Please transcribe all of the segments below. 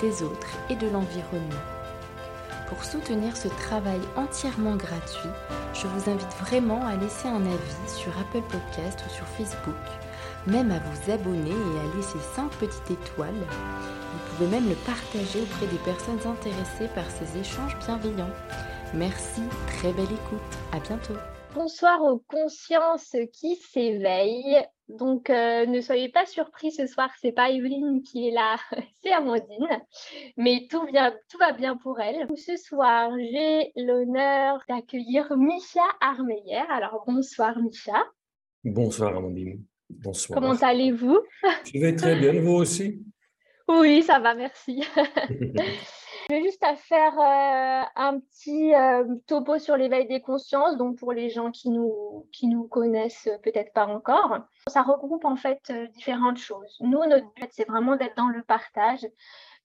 des autres et de l'environnement. Pour soutenir ce travail entièrement gratuit, je vous invite vraiment à laisser un avis sur Apple Podcast ou sur Facebook, même à vous abonner et à laisser 5 petites étoiles. Vous pouvez même le partager auprès des personnes intéressées par ces échanges bienveillants. Merci, très belle écoute, à bientôt. Bonsoir aux consciences qui s'éveillent. Donc, euh, ne soyez pas surpris ce soir, c'est pas Evelyne qui est là, c'est Amandine. Mais tout, tout va bien pour elle. Ce soir, j'ai l'honneur d'accueillir Micha Armeyer. Alors, bonsoir Micha. Bonsoir Amandine. Bonsoir. Comment allez-vous? Je vais très bien, vous aussi? Oui, ça va, merci. Je vais juste à faire euh, un petit euh, topo sur l'éveil des consciences, donc pour les gens qui nous, qui nous connaissent peut-être pas encore. Ça regroupe en fait euh, différentes choses. Nous, notre but, c'est vraiment d'être dans le partage,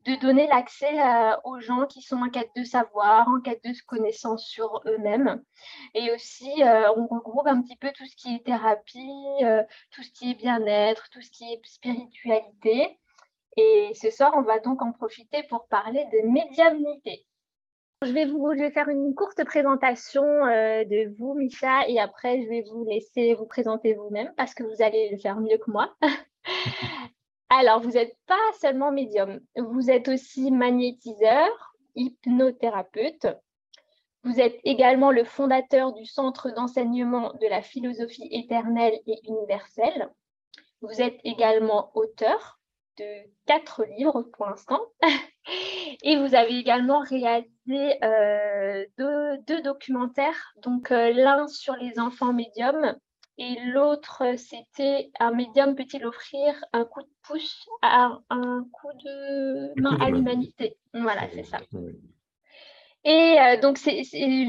de donner l'accès aux gens qui sont en quête de savoir, en quête de connaissance sur eux-mêmes. Et aussi, on regroupe un petit peu tout ce qui est thérapie, tout ce qui est bien-être, tout ce qui est spiritualité. Et ce soir, on va donc en profiter pour parler de médiumnité. Je vais vous faire une courte présentation euh, de vous, Micha, et après, je vais vous laisser vous présenter vous-même parce que vous allez le faire mieux que moi. Alors, vous n'êtes pas seulement médium, vous êtes aussi magnétiseur, hypnothérapeute. Vous êtes également le fondateur du Centre d'enseignement de la philosophie éternelle et universelle. Vous êtes également auteur, de quatre livres pour l'instant. Et vous avez également réalisé euh, deux, documentaires, donc euh, l'un sur les enfants médiums et l'autre c'était un médium peut-il offrir un coup de pouce à un coup de main à l'humanité. Voilà, c'est ça. Et euh, donc, c'est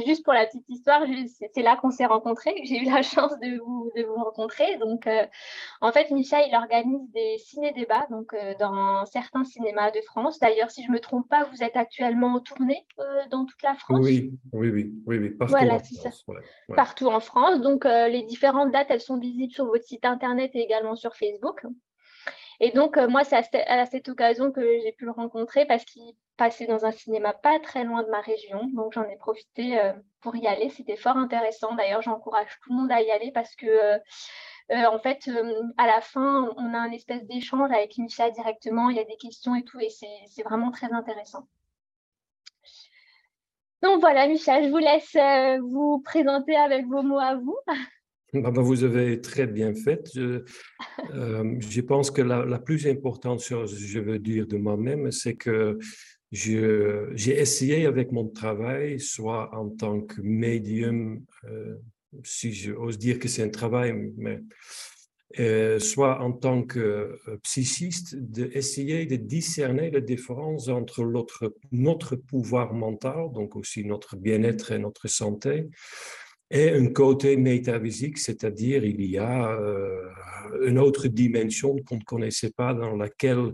juste pour la petite histoire, c'est là qu'on s'est rencontrés, j'ai eu la chance de vous, de vous rencontrer. Donc, euh, en fait, Micha, il organise des ciné-débats donc, euh, dans certains cinémas de France. D'ailleurs, si je ne me trompe pas, vous êtes actuellement en tournée dans toute la France Oui, oui, oui, oui, partout en France. Partout en France. Donc, les différentes dates, elles sont visibles sur votre site internet et également sur Facebook. Et donc, moi, c'est à, cette occasion que j'ai pu le rencontrer parce qu'il passé dans un cinéma pas très loin de ma région. Donc j'en ai profité euh, pour y aller. C'était fort intéressant. D'ailleurs, j'encourage tout le monde à y aller parce que euh, euh, en fait, à la fin, on a un espèce d'échange avec Micha directement. Il y a des questions et tout, et c'est vraiment très intéressant. Donc voilà, Micha, je vous laisse vous présenter avec vos mots à vous. Bah, bah, vous avez très bien fait. Je, je pense que la, plus importante chose, je veux dire de moi-même, c'est que j'ai essayé avec mon travail, soit en tant que médium, euh, si j'ose dire que c'est un travail, euh, soit en tant que euh, psychiste, d'essayer de discerner la différence entre notre pouvoir mental, donc aussi notre bien-être et notre santé, et un côté métaphysique, c'est-à-dire il y a une autre dimension qu'on ne connaissait pas dans laquelle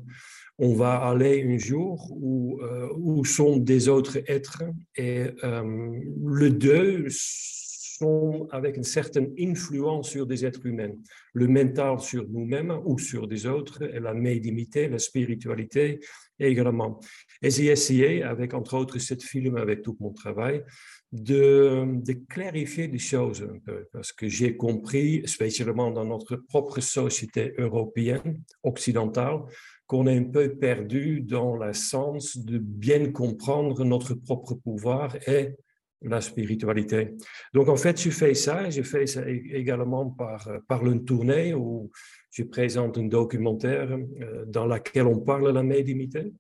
on va aller un jour où, euh, où sont des autres êtres et euh, les deux sont avec une certaine influence sur des êtres humains. Le mental sur nous-mêmes ou sur des autres et la médiumité, la spiritualité également. Et j'ai essayé, avec entre autres cette film, avec tout mon travail, de, de, clarifier les choses un peu, parce que j'ai compris, spécialement dans notre propre société européenne, occidentale, qu'on est un peu perdu dans le sens de bien comprendre notre propre pouvoir et la spiritualité. Donc, en fait, je fais ça. Je fais ça également par, par une tournée où je présente un documentaire euh, dans lequel on parle de la médiumité.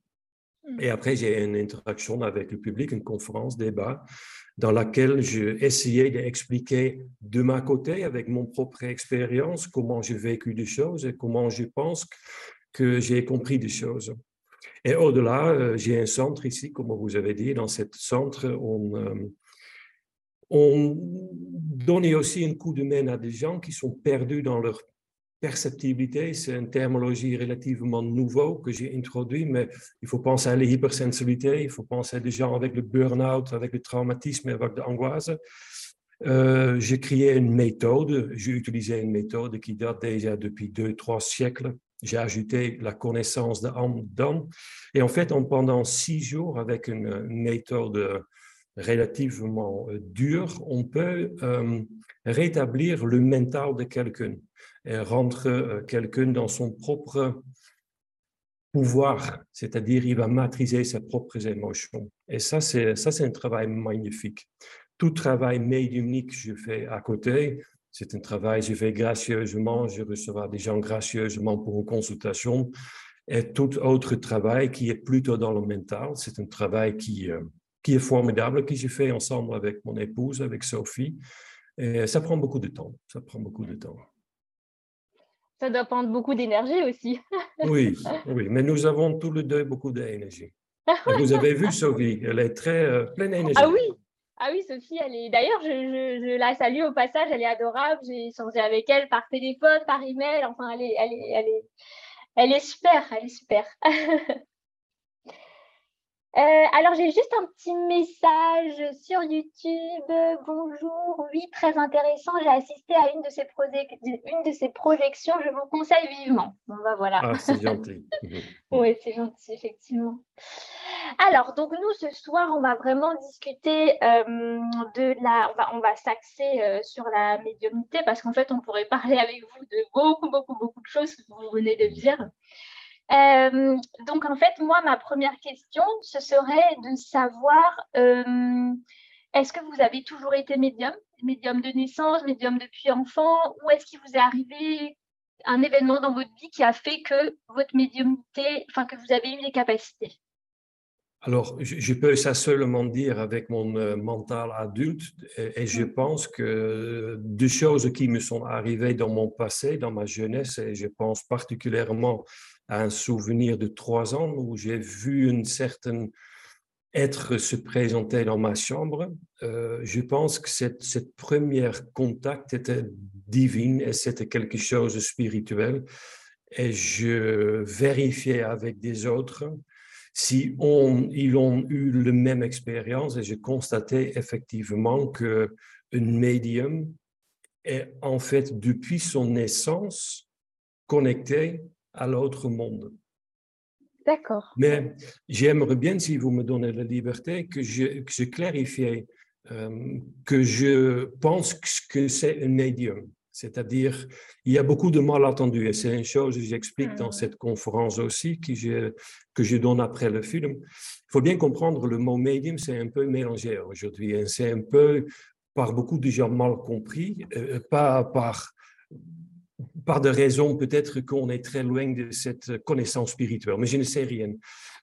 Et mm. après, j'ai une interaction avec le public, une conférence, débat, dans laquelle j'ai essayé d'expliquer de ma côté, avec mon propre expérience, comment j'ai vécu des choses et comment je pense que j'ai compris des choses. Et au-delà, j'ai un centre ici, comme vous avez dit, dans ce centre, on, on donne aussi un coup de main à des gens qui sont perdus dans leur perceptibilité, c'est une terminologie relativement nouveau que j'ai introduit, mais il faut penser à l'hypersensibilité, il faut penser à des gens avec le burn-out, avec le traumatisme, avec l'angoisse. Euh, j'ai créé une méthode, j'ai utilisé une méthode qui date déjà depuis deux, trois siècles. J'ai ajouté la connaissance de dedans. Et en fait, en, pendant six jours, avec une, méthode relativement euh, dure, on peut euh, rétablir le mental de quelqu'un rendre euh, quelqu'un dans son propre pouvoir, c'est-à-dire il va maîtriser ses propres émotions. Et ça, c'est ça, c'est un travail magnifique. Tout travail médiumnique que je fais à côté, c'est un travail que je fais gracieusement, je reçois des gens gracieusement pour une consultation. Et tout autre travail qui est plutôt dans le mental, c'est un travail qui, euh, qui est formidable, que j'ai fait ensemble avec mon épouse, avec Sophie. Ça prend beaucoup de temps. Ça prend beaucoup de temps. Ça doit prendre beaucoup d'énergie aussi. oui, oui, mais nous avons tous les deux beaucoup d'énergie. Vous avez vu Sophie, elle est très euh, pleine d'énergie. Ah oui, ah oui, Sophie, elle est. D'ailleurs, je, la salue au passage, elle est adorable. J'ai échangé avec elle par téléphone, par email. Enfin, elle est, elle est, elle est, elle est super, elle est super. Euh, alors, j'ai juste un petit message sur YouTube. Bonjour, oui, très intéressant. J'ai assisté à une de, ces une de ces projections. Je vous conseille vivement. Bon, bah, voilà. Ah, c'est gentil. oui, c'est gentil, effectivement. Alors, donc nous, ce soir, on va vraiment discuter euh, de la... On va, on va s'axer euh, sur la médiumnité parce qu'en fait, on pourrait parler avec vous de beaucoup, beaucoup, beaucoup de choses que vous venez de dire. Euh, donc, en fait, moi, ma première question, ce serait de savoir, euh, est-ce que vous avez toujours été médium, médium de naissance, médium depuis enfant, ou est-ce qu'il vous est arrivé un événement dans votre vie qui a fait que votre médiumnité, enfin, que vous avez eu des capacités? Alors, je peux ça seulement dire avec mon euh, mental adulte, et, je mm. pense que deux choses qui me sont arrivées dans mon passé, dans ma jeunesse, et je pense particulièrement un souvenir de trois ans où j'ai vu une certaine être se présenter dans ma chambre. Euh, je pense que cette, cette première contact était divine et c'était quelque chose de spirituel. Et je vérifiais avec des autres si on, ils ont eu la même expérience et j'ai constaté effectivement que une médium est en fait depuis son naissance connecté à l'autre monde. D'accord. Mais j'aimerais bien, si vous me donnez la liberté, que je, que je clarifie euh, que je pense que c'est un médium. C'est-à-dire, il y a beaucoup de malentendus, et c'est une chose que j'explique dans hmm. cette conférence aussi, que je, que je donne après le film. Il faut bien comprendre, le mot médium, c'est un peu mélangé aujourd'hui. Hein. C'est un peu, par beaucoup de gens, mal compris, euh, pas par par des raisons peut-être qu'on est très loin de cette connaissance spirituelle, mais je ne sais rien.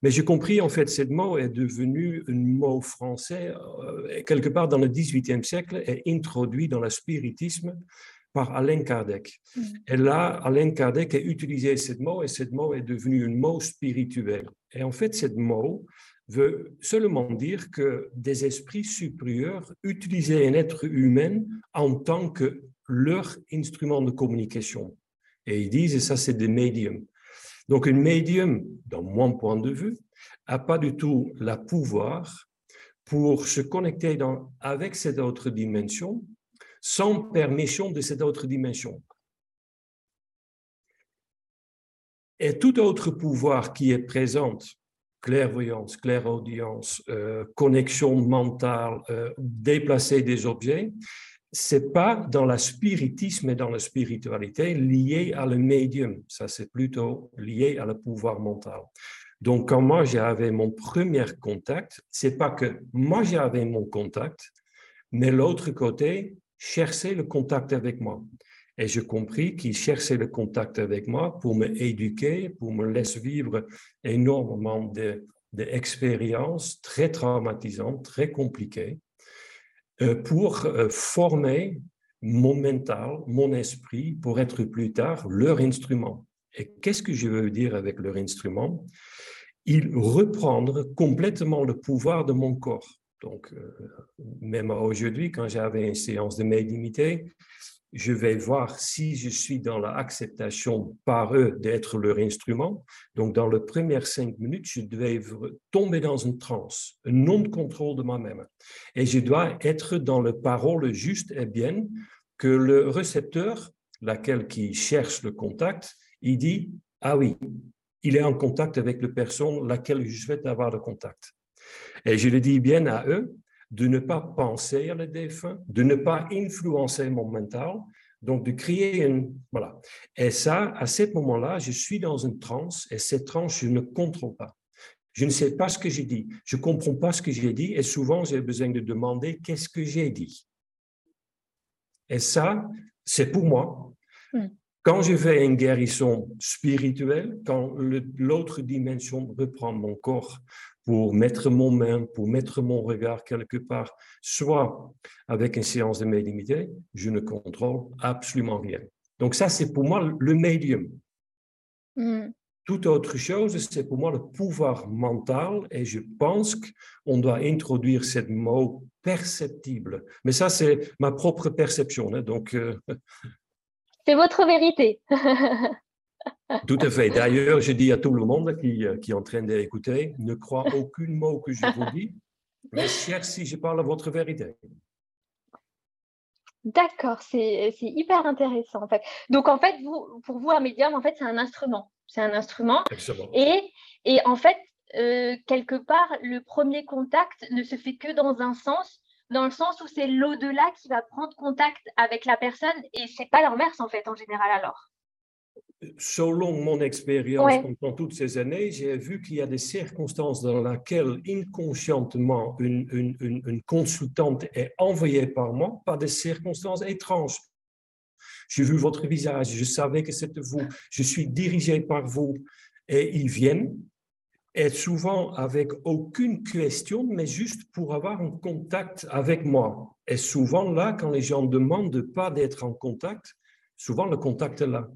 Mais j'ai compris, en fait, ce mot est devenu un mot français, euh, quelque part dans le XVIIIe siècle, et introduit dans le spiritisme par Alain Kardec. Mm. Et là, Alain Kardec a utilisé ce mot, et ce mot est devenu un mot spirituel. Et en fait, ce mot veut seulement dire que des esprits supérieurs utilisaient un être humain en tant que leur instrument de communication. Et ils disent, et ça c'est des médiums. Donc un médium, dans mon point de vue, n'a pas du tout le pouvoir pour se connecter dans, avec cette autre dimension sans permission de cette autre dimension. Et tout autre pouvoir qui est présent, clairvoyance, clairaudience, euh, connexion mentale, euh, déplacer des objets, c'est pas dans la spiritisme et dans la spiritualité lié à le médium. Ça, c'est plutôt lié à le pouvoir mental. Donc, quand moi j'avais mon premier contact, c'est pas que moi j'avais mon contact, mais l'autre côté cherchait le contact avec moi. Et j'ai compris qu'il cherchait le contact avec moi pour me éduquer, pour me laisser vivre énormément d'expériences très traumatisantes, très compliquées. Euh, pour euh, former mon mental, mon esprit, pour être plus tard leur instrument. Et qu'est-ce que je veux dire avec leur instrument? Il reprendre complètement le pouvoir de mon corps. Donc, euh, même aujourd'hui, quand j'avais une séance de médiumité, je vais voir si je suis dans l'acceptation par eux d'être leur instrument. Donc, dans les premières cinq minutes, je dois tomber dans une transe, un non-contrôle de moi-même. Et je dois être dans le parole juste et bien que le récepteur, laquelle qui cherche le contact, il dit, ah oui, il est en contact avec la personne laquelle je souhaite avoir le contact. Et je le dis bien à eux de ne pas penser à le défunt, de ne pas influencer mon mental, donc de créer une... Voilà. Et ça, à ce moment-là, je suis dans une transe et cette transe, je ne contrôle pas. Je ne sais pas ce que j'ai dit, je ne comprends pas ce que j'ai dit et souvent j'ai besoin de demander qu'est-ce que j'ai dit. Et ça, c'est pour moi. Hmm. Quand je fais une guérison spirituelle, quand l'autre dimension reprend mon corps pour mettre mon main, pour mettre mon regard quelque part, soit avec une séance de médiumité, je ne contrôle absolument rien. Donc ça, c'est pour moi le médium. Mm. Toute autre chose, c'est pour moi le pouvoir mental et je pense qu'on doit introduire ce mot perceptible. Mais ça, c'est ma propre perception. Hein, donc, euh, C'est votre vérité. Tout à fait. D'ailleurs, je dis à tout le monde qui, qui est en train d'écouter, ne crois aucun mot que je vous dis, mais cherche si je parle à votre vérité. D'accord, c'est hyper intéressant. En fait. Donc, en fait, vous, pour vous, un médium, en fait, c'est un instrument. C'est un instrument. Et, et en fait, euh, quelque part, le premier contact ne se fait que dans un sens, dans le sens où c'est l'au-delà qui va prendre contact avec la personne et c'est pas l'inverse, en fait, en général, alors selon mon expérience pendant toutes ces années, j'ai vu qu'il y a des circonstances dans lesquelles inconscientement une, une, consultante est envoyée par moi par des circonstances étranges. J'ai vu votre visage, je savais que c'était vous, je suis dirigé par vous et ils viennent et souvent avec aucune question, mais juste pour avoir un contact avec moi. Et souvent là, quand les gens demandent pas d'être en contact, souvent le contact est là.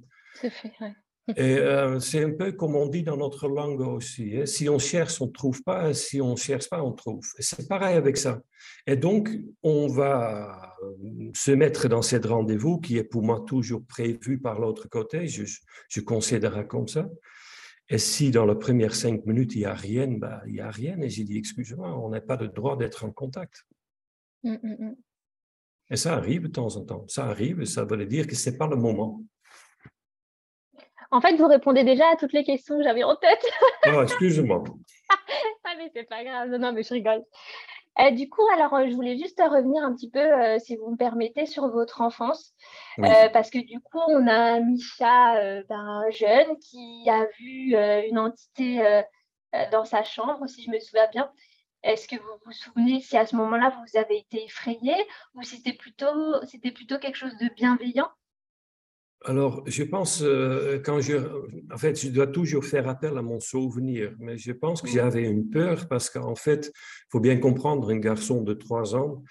Et euh, c'est un peu comme on dit dans notre langue aussi. Hein. Si on cherche, on ne trouve pas. Si on ne cherche pas, on trouve. C'est pareil avec ça. Et donc, on va euh, se mettre dans cette rendez-vous qui est pour moi toujours prévu par l'autre côté. Je, je considère comme ça. Et si dans les premières cinq minutes, il n'y a rien, bah, il n'y a rien. Et j'ai dit, excuse-moi, on n'a pas le droit d'être en contact. Mmh, mmh, mmh. Et ça arrive de temps en temps. Ça arrive, ça veut dire que ce n'est pas le moment. En fait, vous répondez déjà à toutes les questions que j'avais en tête. oh, excuse-moi. ah, mais c'est pas grave. Non, non, mais je rigole. Euh, du coup, alors, euh, je voulais juste revenir un petit peu, euh, si vous me permettez, sur votre enfance. parce que du coup, on a Micha, ben, jeune, qui a vu une entité dans sa chambre, si je me souviens bien. Est-ce que vous vous souvenez si à ce moment-là, vous avez été effrayé ou si c'était plutôt, c'était plutôt quelque chose de bienveillant? Alors, je pense, euh, quand je, en fait, je dois toujours faire appel à mon souvenir, mais je pense que j'avais une peur parce qu'en fait, il faut bien comprendre, un garçon de 3 ans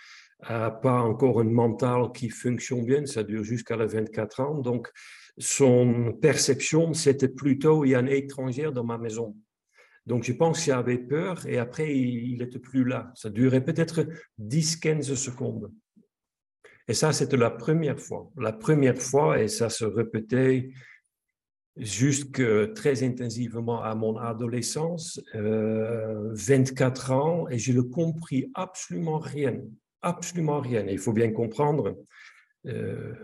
n'a pas encore un mental qui fonctionne bien, ça dure jusqu'à la 24 ans, donc son perception, c'était plutôt, il y a un étranger dans ma maison. Donc, je pense qu'il avait peur et après, il n'était plus là. Ça durait peut-être 10-15 secondes. Et ça, c'était la première fois. La première fois, et ça se répétait jusque très intensivement à mon adolescence, 24 euh, ans, et je ne compris absolument rien, absolument rien. il faut bien comprendre, euh,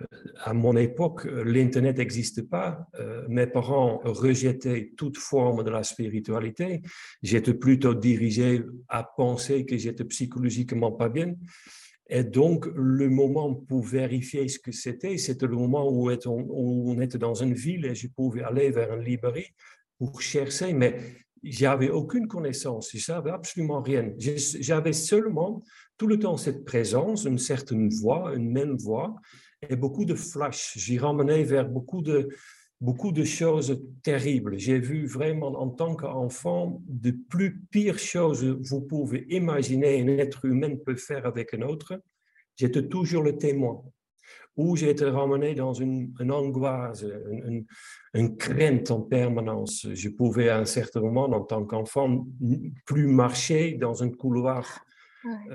à mon époque, l'Internet n'existe pas. Euh, mes parents rejetaient toute forme de la spiritualité. J'étais plutôt dirigé à penser que j'étais psychologiquement pas bien. Et donc, le moment pour vérifier ce que c'était, c'était le moment où, on était dans une ville et je pouvais aller vers une librairie pour chercher, mais j'avais aucune connaissance, je savais absolument rien. J'avais seulement tout le temps cette présence, une certaine voix, une même voix, et beaucoup de flash. J'y ramenais vers beaucoup de, beaucoup de choses terribles. J'ai vu vraiment en tant qu'enfant de plus pires choses que vous pouvez imaginer un être humain peut faire avec un autre. J'étais toujours le témoin. où j'ai été ramené dans une, angoisse, une, crainte en permanence. Je pouvais à un certain moment, en tant qu'enfant, plus marcher dans un couloir.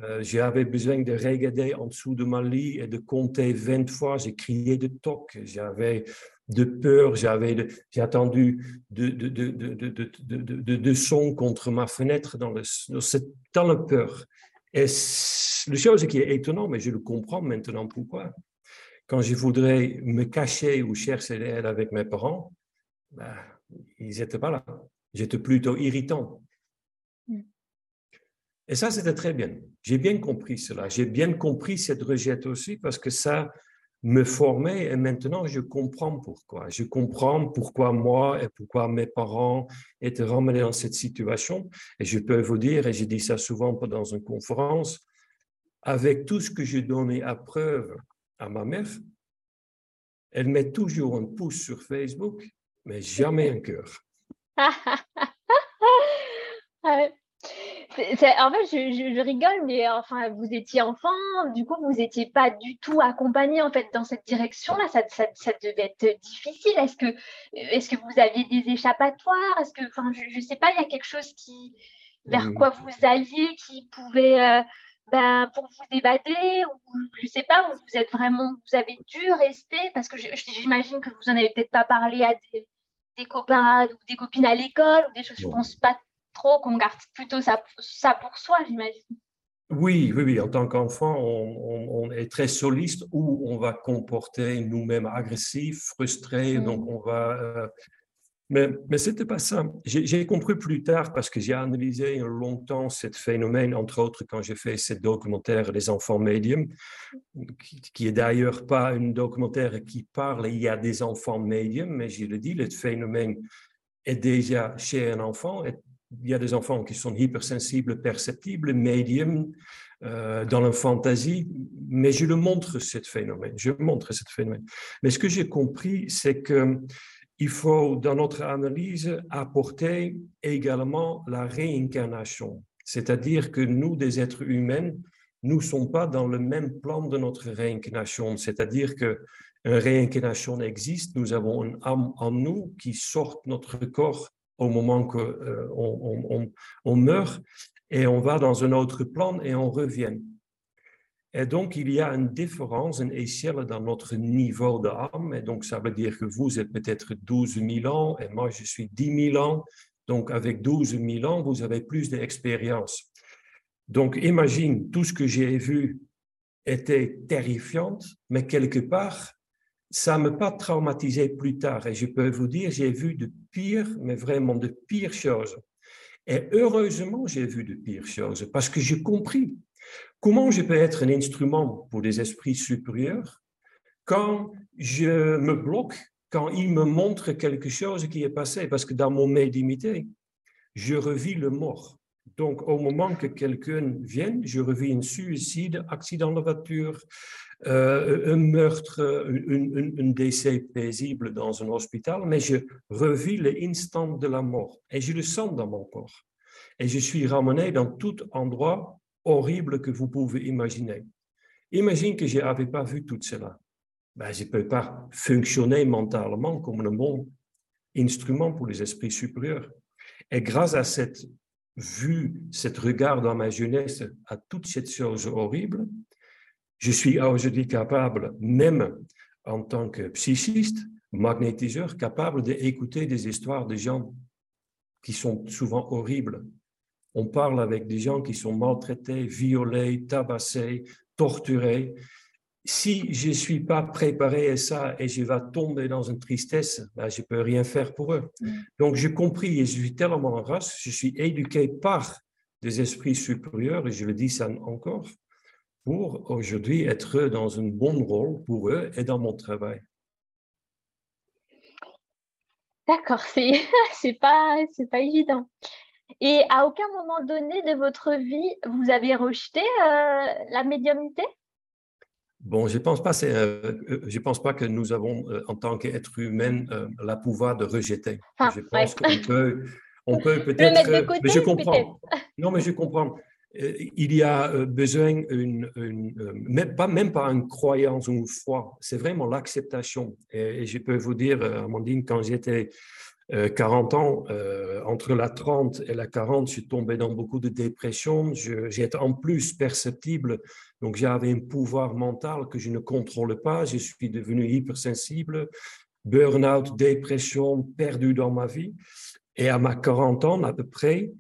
Euh, j'avais besoin de regarder en dessous de ma lit et de compter 20 fois. J'ai crié de toc. J'avais de peur, j'avais j'ai attendu de, de, de, de, son contre ma fenêtre dans, le, dans la peur. Et la chose qui est étonnante, mais je le comprends maintenant pourquoi. Quand je voudrais me cacher ou chercher l'aide avec mes parents, ben, ils n'étaient pas là. J'étais plutôt irritant. Et ça, c'était très bien. J'ai bien compris cela. J'ai bien compris cette rejette aussi parce que ça me formait et maintenant je comprends pourquoi. Je comprends pourquoi moi et pourquoi mes parents étaient ramenés dans cette situation. Et je peux vous dire, et j'ai dit ça souvent pendant une conférence, avec tout ce que je donnais à preuve à ma mère, elle met toujours un pouce sur Facebook, mais jamais un cœur. en fait, je, rigole, mais enfin, vous étiez enfant, du coup, vous n'étiez pas du tout accompagné en fait dans cette direction-là. Ça, ça, ça, devait être difficile. Est-ce que, est-ce que vous aviez des échappatoires? Est-ce que, enfin, je ne sais pas, il y a quelque chose qui, vers mmh. quoi vous alliez, qui pouvait, euh, ben, pour vous évader, ou je ne sais pas, vous êtes vraiment, vous avez dû rester, parce que j'imagine que vous en avez peut-être pas parlé à des, des copains ou des copines à l'école ou des choses. Je pense pas trop qu'on garde plutôt ça, ça pour soi, j'imagine. Oui, oui, oui. En tant qu'enfant, on, est très soliste ou on va comporter nous-mêmes agressifs, frustrés. Mm. Donc, on va. Euh, mais, mais ce n'était pas ça. J'ai compris plus tard parce que j'ai analysé longtemps ce phénomène, entre autres quand j'ai fait ce documentaire Les enfants médiums, qui, qui est d'ailleurs pas un documentaire qui parle, il y a des enfants médiums, mais je le dis, le phénomène est déjà chez un enfant, il y a des enfants qui sont hypersensibles, perceptibles, médiums, euh, dans la fantaisie, mais je le montre, ce phénomène. Je montre ce phénomène. Mais ce que j'ai compris, c'est qu'il faut, dans notre analyse, apporter également la réincarnation. C'est-à-dire que nous, des êtres humains, nous ne sommes pas dans le même plan de notre réincarnation. C'est-à-dire que une réincarnation existe, nous avons une âme en nous qui sort notre corps au moment qu'on euh, on, meurt, et on va dans un autre plan et on revient. Et donc, il y a une différence, une échelle dans notre niveau d'âme. Et donc, ça veut dire que vous êtes peut-être 12 000 ans et moi, je suis 10 000 ans. Donc, avec 12 000 ans, vous avez plus d'expérience. Donc, imagine, tout ce que j'ai vu était terrifiant, mais quelque part, ça ne m'a pas traumatisé plus tard. Et je peux vous dire, j'ai vu de pires, mais vraiment de pires choses. Et heureusement, j'ai vu de pires choses parce que j'ai compris comment je peux être un instrument pour des esprits supérieurs quand je me bloque, quand ils me montrent quelque chose qui est passé. Parce que dans mon médiumité, je revis le mort. Donc, au moment que quelqu'un vient, je revis un suicide, accident de voiture, euh, un meurtre, un, décès paisible dans un hôpital, mais je revis l'instant de la mort et je le sens dans mon corps. Et je suis ramené dans tout endroit horrible que vous pouvez imaginer. Imagine que je n'avais pas vu tout cela. Ben, je ne peux pas fonctionner mentalement comme un bon instrument pour les esprits supérieurs. Et grâce à cette vue, cet regard dans ma jeunesse à toutes ces choses horribles, je suis aujourd'hui capable, même en tant que psychiste, magnétiseur, capable d'écouter des histoires de gens qui sont souvent horribles. On parle avec des gens qui sont maltraités, violés, tabassés, torturés. Si je ne suis pas préparé à ça et je vais tomber dans une tristesse, ben, je ne peux rien faire pour eux. Mm. Donc, j'ai compris et je suis tellement en race, je suis éduqué par des esprits supérieurs, et je le dis ça encore, pour aujourd'hui être dans un bon rôle pour eux et dans mon travail. D'accord, c'est c'est pas c'est pas évident. Et à aucun moment donné de votre vie, vous avez rejeté euh, la médiumnité? Bon, je pense pas. Euh, euh, je pense pas que nous avons, en tant qu'être humain, la pouvoir de rejeter. je pense qu'on peut, on peut peut-être. Mais je comprends. Non, mais je comprends. Il y a besoin, une, même, pas, même pas une croyance ou une foi, c'est vraiment l'acceptation. Et, je peux vous dire, Amandine, quand j'étais 40 ans, entre la 30 et la 40, je suis tombé dans beaucoup de dépression. J'étais en plus perceptible, donc j'avais un pouvoir mental que je ne contrôle pas. Je suis devenu hypersensible, burn-out, dépression, perdu dans ma vie. Et à ma 40 ans, à peu près,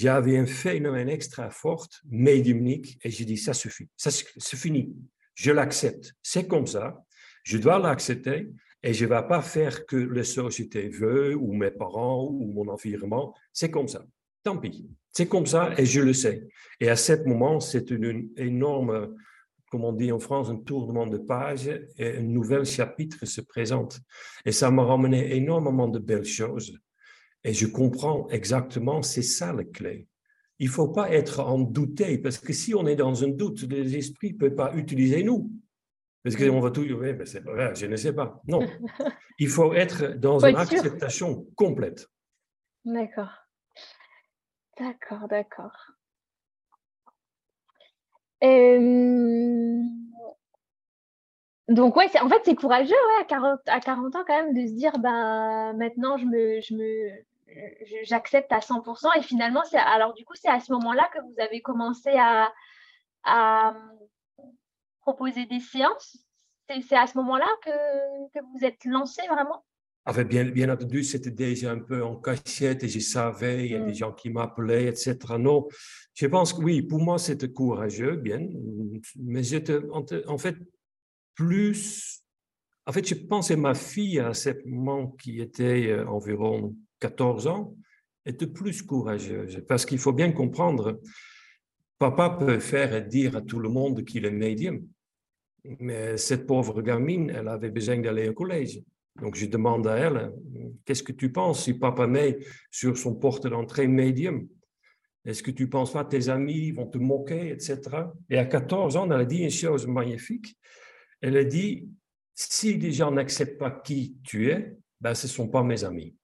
j'avais un phénomène extra fort, médiumnique, et j'ai dit, ça suffit, ça c'est fini, je l'accepte, c'est comme ça, je dois l'accepter, et je ne vais pas faire que la société veut, ou mes parents, ou mon environnement, c'est comme ça, tant pis, c'est comme ça, et je le sais. Et à ce moment, c'est une, énorme, comme on dit en France, un tournement de page, et un nouvel chapitre se présente. Et ça m'a ramené énormément de belles choses. Et je comprends exactement, c'est ça la clé. Il ne faut pas être en douter, parce que si on est dans un doute, l'esprit ne peut pas utiliser nous. Parce qu'on va tout dire, mais c'est pas vrai, je ne sais pas. Non, il faut être dans une acceptation complète. D'accord. D'accord, d'accord. Euh, donc, ouais, en fait, c'est courageux ouais, à, 40, à 40 ans quand même de se dire, ben, maintenant, je me, je me, j'accepte à 100%. Et finalement, c'est alors du coup, c'est à ce moment-là que vous avez commencé à, à proposer des séances? C'est à ce moment-là que, que, vous êtes lancé vraiment? Bien, bien entendu, c'était déjà un peu en cachette et je savais, il y a des mm. gens qui m'appelaient, etc. Non, je pense que oui, pour moi, c'était courageux, bien, mais j'étais en fait plus. En fait, je pensais ma fille à ce moment qui était euh, environ 14 ans était plus courageuse. Parce qu'il faut bien comprendre, papa peut faire et dire à tout le monde qu'il est médium. Mais cette pauvre gamine, elle avait besoin d'aller au collège. Donc je demande à elle, qu'est-ce que tu penses si papa met sur son porte d'entrée médium? Est-ce que tu penses pas tes amis vont te moquer, etc. Et à 14 ans, elle a dit une chose magnifique. Elle a dit, si les gens n'acceptent pas qui tu es, ben, ce ne sont pas mes amis.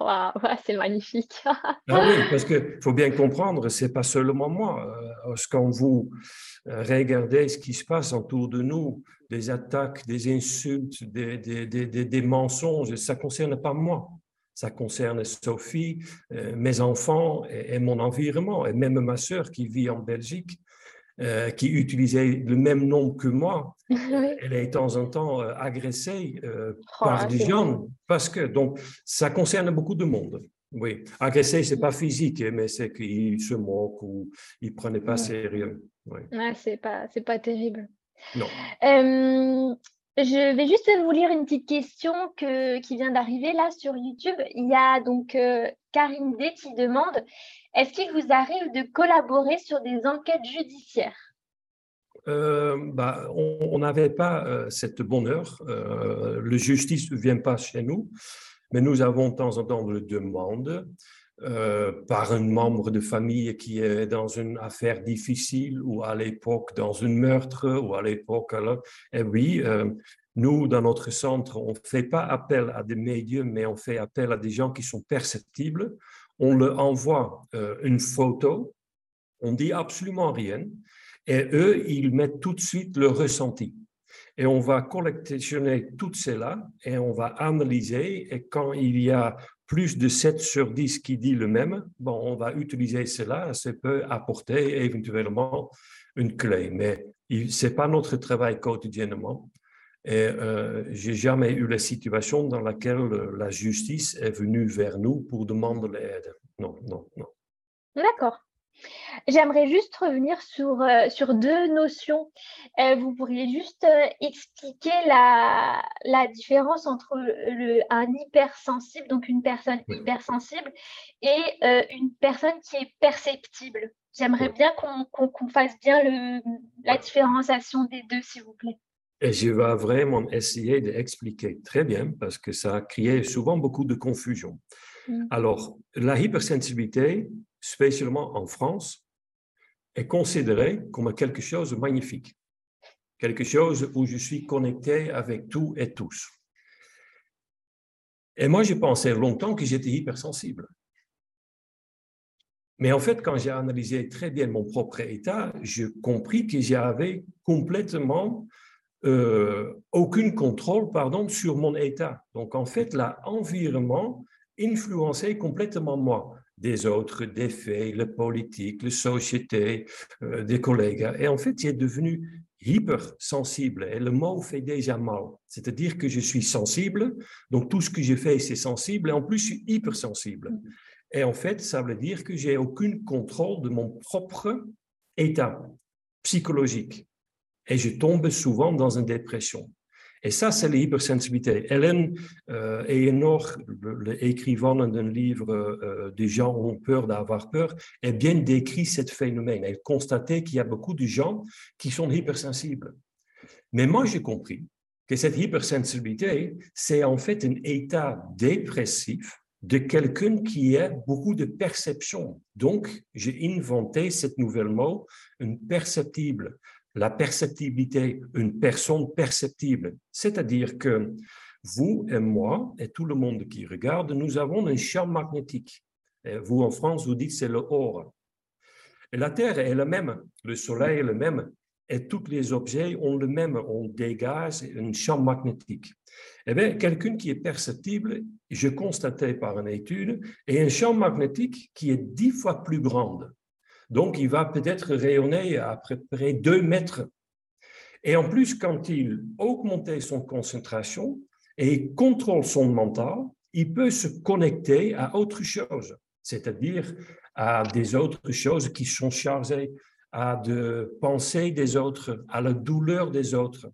Oh, c'est magnifique. ah oui, parce qu'il faut bien comprendre, c'est pas seulement moi. Euh, quand vous euh, regardez ce qui se passe autour de nous, des attaques, des insultes, des, des, des, des mensonges, ça ne concerne pas moi. Ça concerne Sophie, euh, mes enfants et, mon environnement, et même ma sœur qui vit en Belgique. Euh, qui utilisait le même nom que moi, elle est de temps en temps euh, agressée euh, oh, par des gens, parce que donc ça concerne beaucoup de monde. Oui, agressé, c'est pas physique, mais c'est qu'il se moque ou il prenait pas sérieux. Oui. Ouais, c'est pas, c'est pas terrible. Non. Je vais juste vous lire une petite question que, qui vient d'arriver là sur YouTube. Il y a donc Karine D qui demande est-ce qu'il vous arrive de collaborer sur des enquêtes judiciaires? Euh, bah, on n'avait pas euh, cette bonheur. Euh, le justice ne vient pas chez nous, mais nous avons de temps en temps des demandes par un membre de famille qui est dans une affaire difficile ou à l'époque dans un meurtre ou à l'époque. Et oui, nous, dans notre centre, on ne fait pas appel à des médiums, mais on fait appel à des gens qui sont perceptibles on leur envoie euh, une photo, on dit absolument rien, et eux, ils mettent tout de suite le ressenti. Et on va collectionner tout cela et on va analyser. Et quand il y a plus de 7 sur 10 qui dit le même, bon, on va utiliser cela. Ça peut apporter éventuellement une clé. Mais ce n'est pas notre travail quotidiennement. Et euh, j'ai jamais eu la situation dans laquelle la justice est venue vers nous pour demander l'aide. Non, non, non. D'accord. J'aimerais juste revenir sur, euh, sur deux notions. Euh, vous pourriez juste expliquer la, la, différence entre le, un hypersensible, donc une personne hypersensible, et une personne qui est perceptible. J'aimerais bien qu'on fasse bien le, la différenciation des deux, s'il vous plaît. Et je vais vraiment essayer d'expliquer très bien parce que ça a créé souvent beaucoup de confusion. Mm. Alors, la hypersensibilité, spécialement en France, est considérée comme quelque chose de magnifique, quelque chose où je suis connecté avec tout et tous. Et moi, j'ai pensé longtemps que j'étais hypersensible. Mais en fait, quand j'ai analysé très bien mon propre état, j'ai compris que j'avais complètement euh, aucun contrôle pardon, sur mon état. Donc en fait, l'environnement influençait complètement moi, des autres, des faits, la politique, la société, euh, des collègues. Et en fait, j'ai devenu hypersensible. Et le mot fait déjà mal. C'est-à-dire que je suis sensible, donc tout ce que je fais, c'est sensible, et en plus, je suis hypersensible. Et en fait, ça veut dire que j'ai aucun contrôle de mon propre état psychologique. Et je tombe souvent dans une dépression. Et ça, c'est l'hypersensibilité. Hélène euh, l'écrivain d'un livre euh, Des gens ont peur d'avoir peur, a bien décrit ce phénomène. Elle constatait qu'il y a beaucoup de gens qui sont hypersensibles. Mais moi, j'ai compris que cette hypersensibilité, c'est en fait un état dépressif de quelqu'un qui a beaucoup de perception. Donc, j'ai inventé cette nouvelle mot, une perceptible. La perceptibilité, une personne perceptible. C'est-à-dire que vous et moi, et tout le monde qui regarde, nous avons un champ magnétique. Vous, en France, vous dites c'est le or. La Terre est la même, le Soleil est le même, et tous les objets ont le même, on dégage un champ magnétique. Eh bien, quelqu'un qui est perceptible, je constatais par une étude, est un champ magnétique qui est dix fois plus grand. Donc, il va peut-être rayonner à près deux mètres. Et en plus, quand il augmente son concentration et contrôle son mental, il peut se connecter à autre chose, c'est-à-dire à des autres choses qui sont chargées à de penser des autres, à la douleur des autres.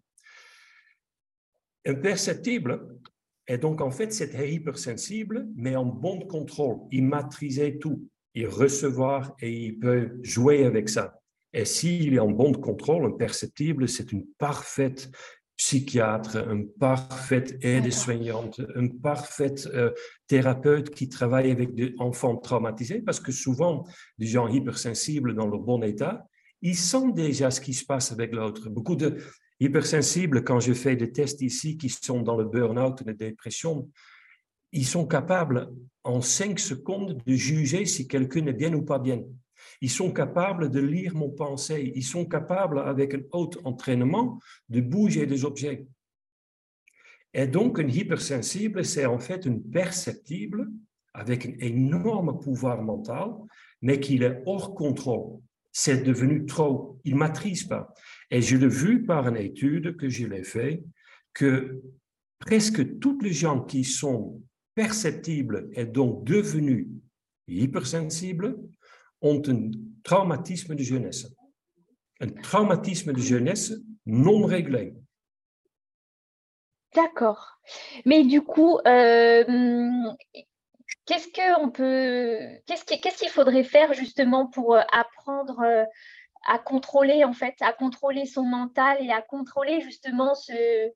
Imperceptible est donc en fait cet hypersensible, mais en bon contrôle. Il maîtrisait tout. Il recevoir et il peut jouer avec ça. Et s'il est en bon contrôle, imperceptible, c'est une parfaite psychiatre, une parfaite aide-soignante, un parfait euh, thérapeute qui travaille avec des enfants traumatisés, parce que souvent, des gens hypersensibles dans le bon état, ils sentent déjà ce qui se passe avec l'autre. Beaucoup de hypersensibles, quand je fais des tests ici qui sont dans le burn-out, la dépression, ils sont capables en cinq secondes de juger si quelqu'un est bien ou pas bien. Ils sont capables de lire mon pensée. Ils sont capables, avec un haut entraînement, de bouger des objets. Et donc, un hypersensible, c'est en fait une perceptible avec un énorme pouvoir mental, mais qui est hors contrôle. C'est devenu trop. Il ne maîtrise pas. Et je l'ai vu par une étude que je l'ai fait, que presque tous les gens qui sont perceptibles et donc devenus hypersensibles ont un traumatisme de jeunesse. Un traumatisme de jeunesse non réglé. D'accord. Mais du coup, euh, qu'est-ce qu'on peut, qu'est-ce qu'il faudrait faire justement pour euh, apprendre euh, à contrôler en fait, à contrôler son mental et à contrôler justement ce,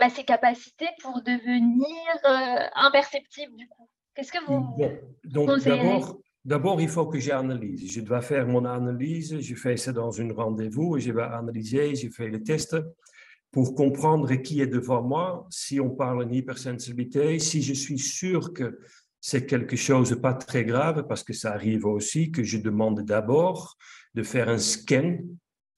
bah, ses capacités pour devenir imperceptible du coup. Qu'est-ce que vous Donc d'abord, D'abord, il faut que j'analyse. Je dois faire mon analyse. Je fais ça dans un rendez-vous et je vais analyser. Je fais le test pour comprendre qui est devant moi. Si on parle d'hypersensibilité, si je suis sûr que c'est quelque chose de pas très grave, parce que ça arrive aussi que je demande d'abord de faire un scan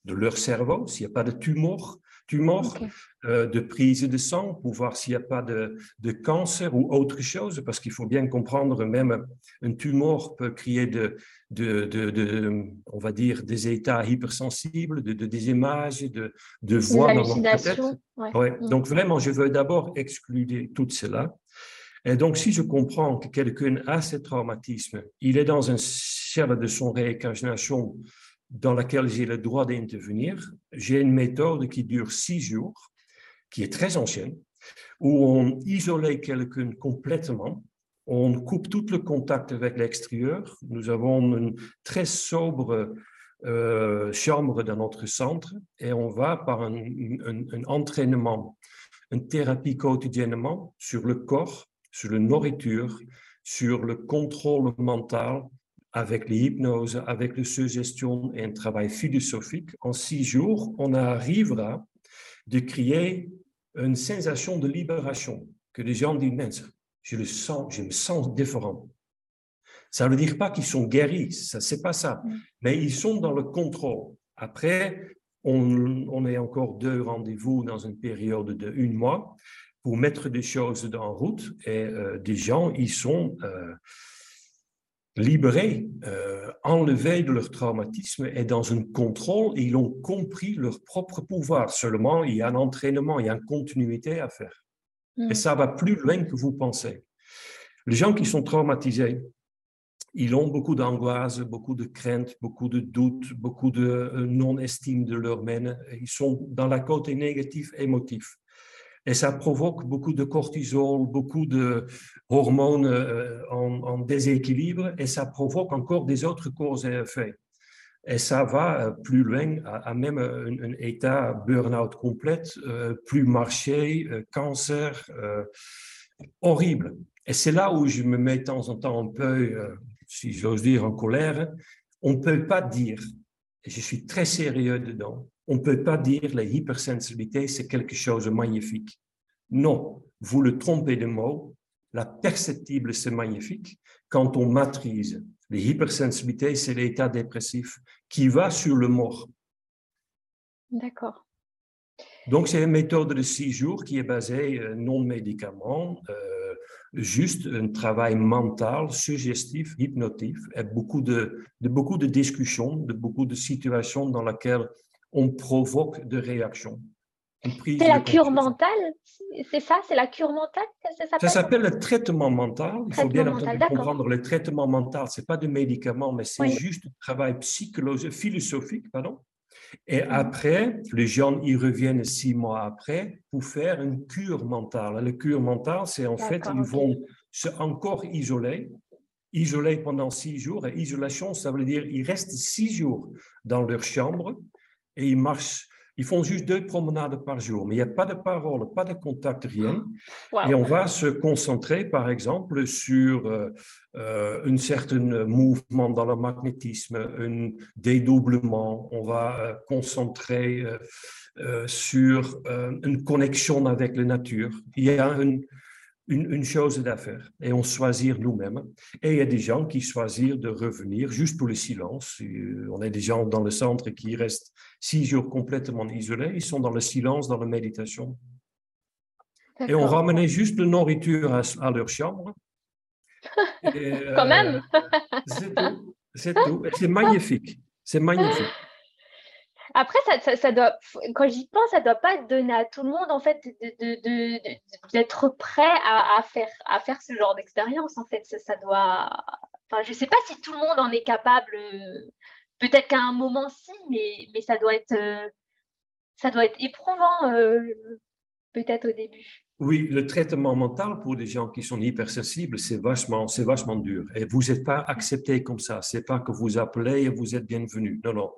de leur cerveau, s'il n'y a pas de tumeur, tumeur euh, de prise de sang pour voir s'il n'y a pas de, de, cancer ou autre chose, parce qu'il faut bien comprendre, même un tumeur peut créer de, de, de on va dire, des états hypersensibles, de, des images, de, de voix dans notre tête. Ouais. Mm. Donc vraiment, je veux d'abord exclure tout cela. Et donc, si je comprends que quelqu'un a ce traumatisme, il est dans un cercle de son réincarnation dans laquelle j'ai le droit d'intervenir, j'ai une méthode qui dure six jours, qui est très ancienne, où on isolait quelqu'un complètement, on coupe tout le contact avec l'extérieur. Nous avons une très sobre euh, chambre dans notre centre et on va par un, un entraînement, une thérapie quotidiennement sur le corps, sur la nourriture, sur le contrôle mental, avec l'hypnose, avec la suggestion et un travail philosophique, en six jours, on arrivera de créer une sensation de libération, que les gens disent, je le sens, je me sens différent. Ça ne veut dire pas qu'ils sont guéris, ça c'est pas ça, mm. mais ils sont dans le contrôle. Après, on, on est encore deux rendez-vous dans une période de un mois pour mettre des choses en route et euh, des gens, ils sont euh, libérés, euh, enlevés de leur traumatisme et dans un contrôle, ils ont compris leur propre pouvoir. Seulement, il y a un entraînement, il y a une continuité à faire. Et mm. ça va plus loin que vous pensez. Les gens qui sont traumatisés, ils ont beaucoup d'angoisse, beaucoup de crainte, beaucoup de doutes, beaucoup de euh, non-estime de leur mène. Ils sont dans la côté négatif émotif. Et ça provoque beaucoup de cortisol, beaucoup de hormones euh, en, déséquilibre, et ça provoque encore des autres causes et effets. Et ça va euh, plus loin, à, même un, état burn-out complète, plus marché, cancer, horrible. Et c'est là où je me mets de temps en temps un peu, euh, si j'ose dire, en colère. On ne peut pas dire, et je suis très sérieux dedans, on ne peut pas dire la hypersensibilité, c'est quelque chose de magnifique. Non, vous le trompez de mot. La perceptible, c'est magnifique. Quand on maîtrise, l'hypersensibilité, c'est l'état dépressif qui va sur le mort. D'accord. Donc, c'est une méthode de six jours qui est basée euh, non médicament, euh, juste un travail mental, suggestif, hypnotif, et beaucoup de, beaucoup de discussions, de beaucoup de situations dans lesquelles on provoque des réactions. C'est la cure mentale, c'est ça, c'est la cure mentale ça s'appelle? Le traitement mental. Il faut bien comprendre le traitement mental, c'est pas de médicament, mais c'est juste un travail psychologique, philosophique, pardon, et après, les gens y reviennent six mois après pour faire une cure mentale. La cure mentale, c'est en fait, ils vont se encore isoler, isoler pendant six jours. Et isolation, ça veut dire ils restent six jours dans leur chambre et ils marchent ils font juste deux promenades par jour, mais il n'y a pas de parole, pas de contact, rien. Et on va se concentrer, par exemple, sur euh, euh, un certain mouvement dans le magnétisme, un dédoublement. On va euh, concentrer sur une connexion avec la nature. Il y a une, une, chose d'affaire et on choisit nous-mêmes. Et il y a des gens qui choisissent de revenir juste pour le silence. On a des gens dans le centre qui restent six jours complètement isolés. Ils sont dans le silence, dans la méditation. Et on ramenait juste de nourriture à, leur chambre. Quand même. Euh, c'est tout. C'est tout. C'est magnifique. C'est magnifique. Après, ça, ça, doit, quand j'y pense, ça doit pas donné à tout le monde, en fait, d'être prêt à, faire, à faire ce genre d'expérience, en fait. Ça, doit... Enfin, je sais pas si tout le monde en est capable. Peut-être qu'à un moment, si, mais, mais ça doit être... Ça doit être éprouvant, euh, peut-être au début. Oui, le traitement mental pour des gens qui sont hypersensibles, c'est vachement, vachement dur. Et vous n'êtes pas accepté comme ça. C'est pas que vous appelez et vous êtes bienvenu. Non, non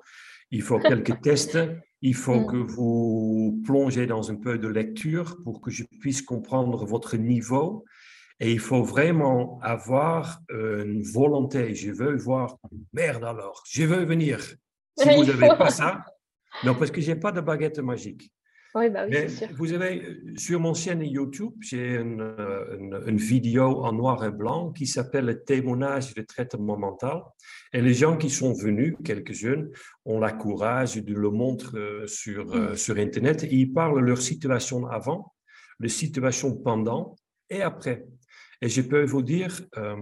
il faut quelques tests, il faut mm. que vous plongez dans un peu de lecture pour que je puisse comprendre votre niveau. Et il faut vraiment avoir une volonté. Je veux voir, merde alors, je veux venir. Si vous n'avez pas ça, non, parce que je n'ai pas de baguette magique. Oui, bah oui, sûr. Vous avez, sur mon chaîne YouTube, j'ai une, une, vidéo en noir et blanc qui s'appelle le témoignage de traitement mental. Et les gens qui sont venus, quelques-uns, ont la courage de le montrer euh, sur, euh, mm. sur Internet. Et ils parlent de leur situation avant, leur situation pendant et après. Et je peux vous dire, euh,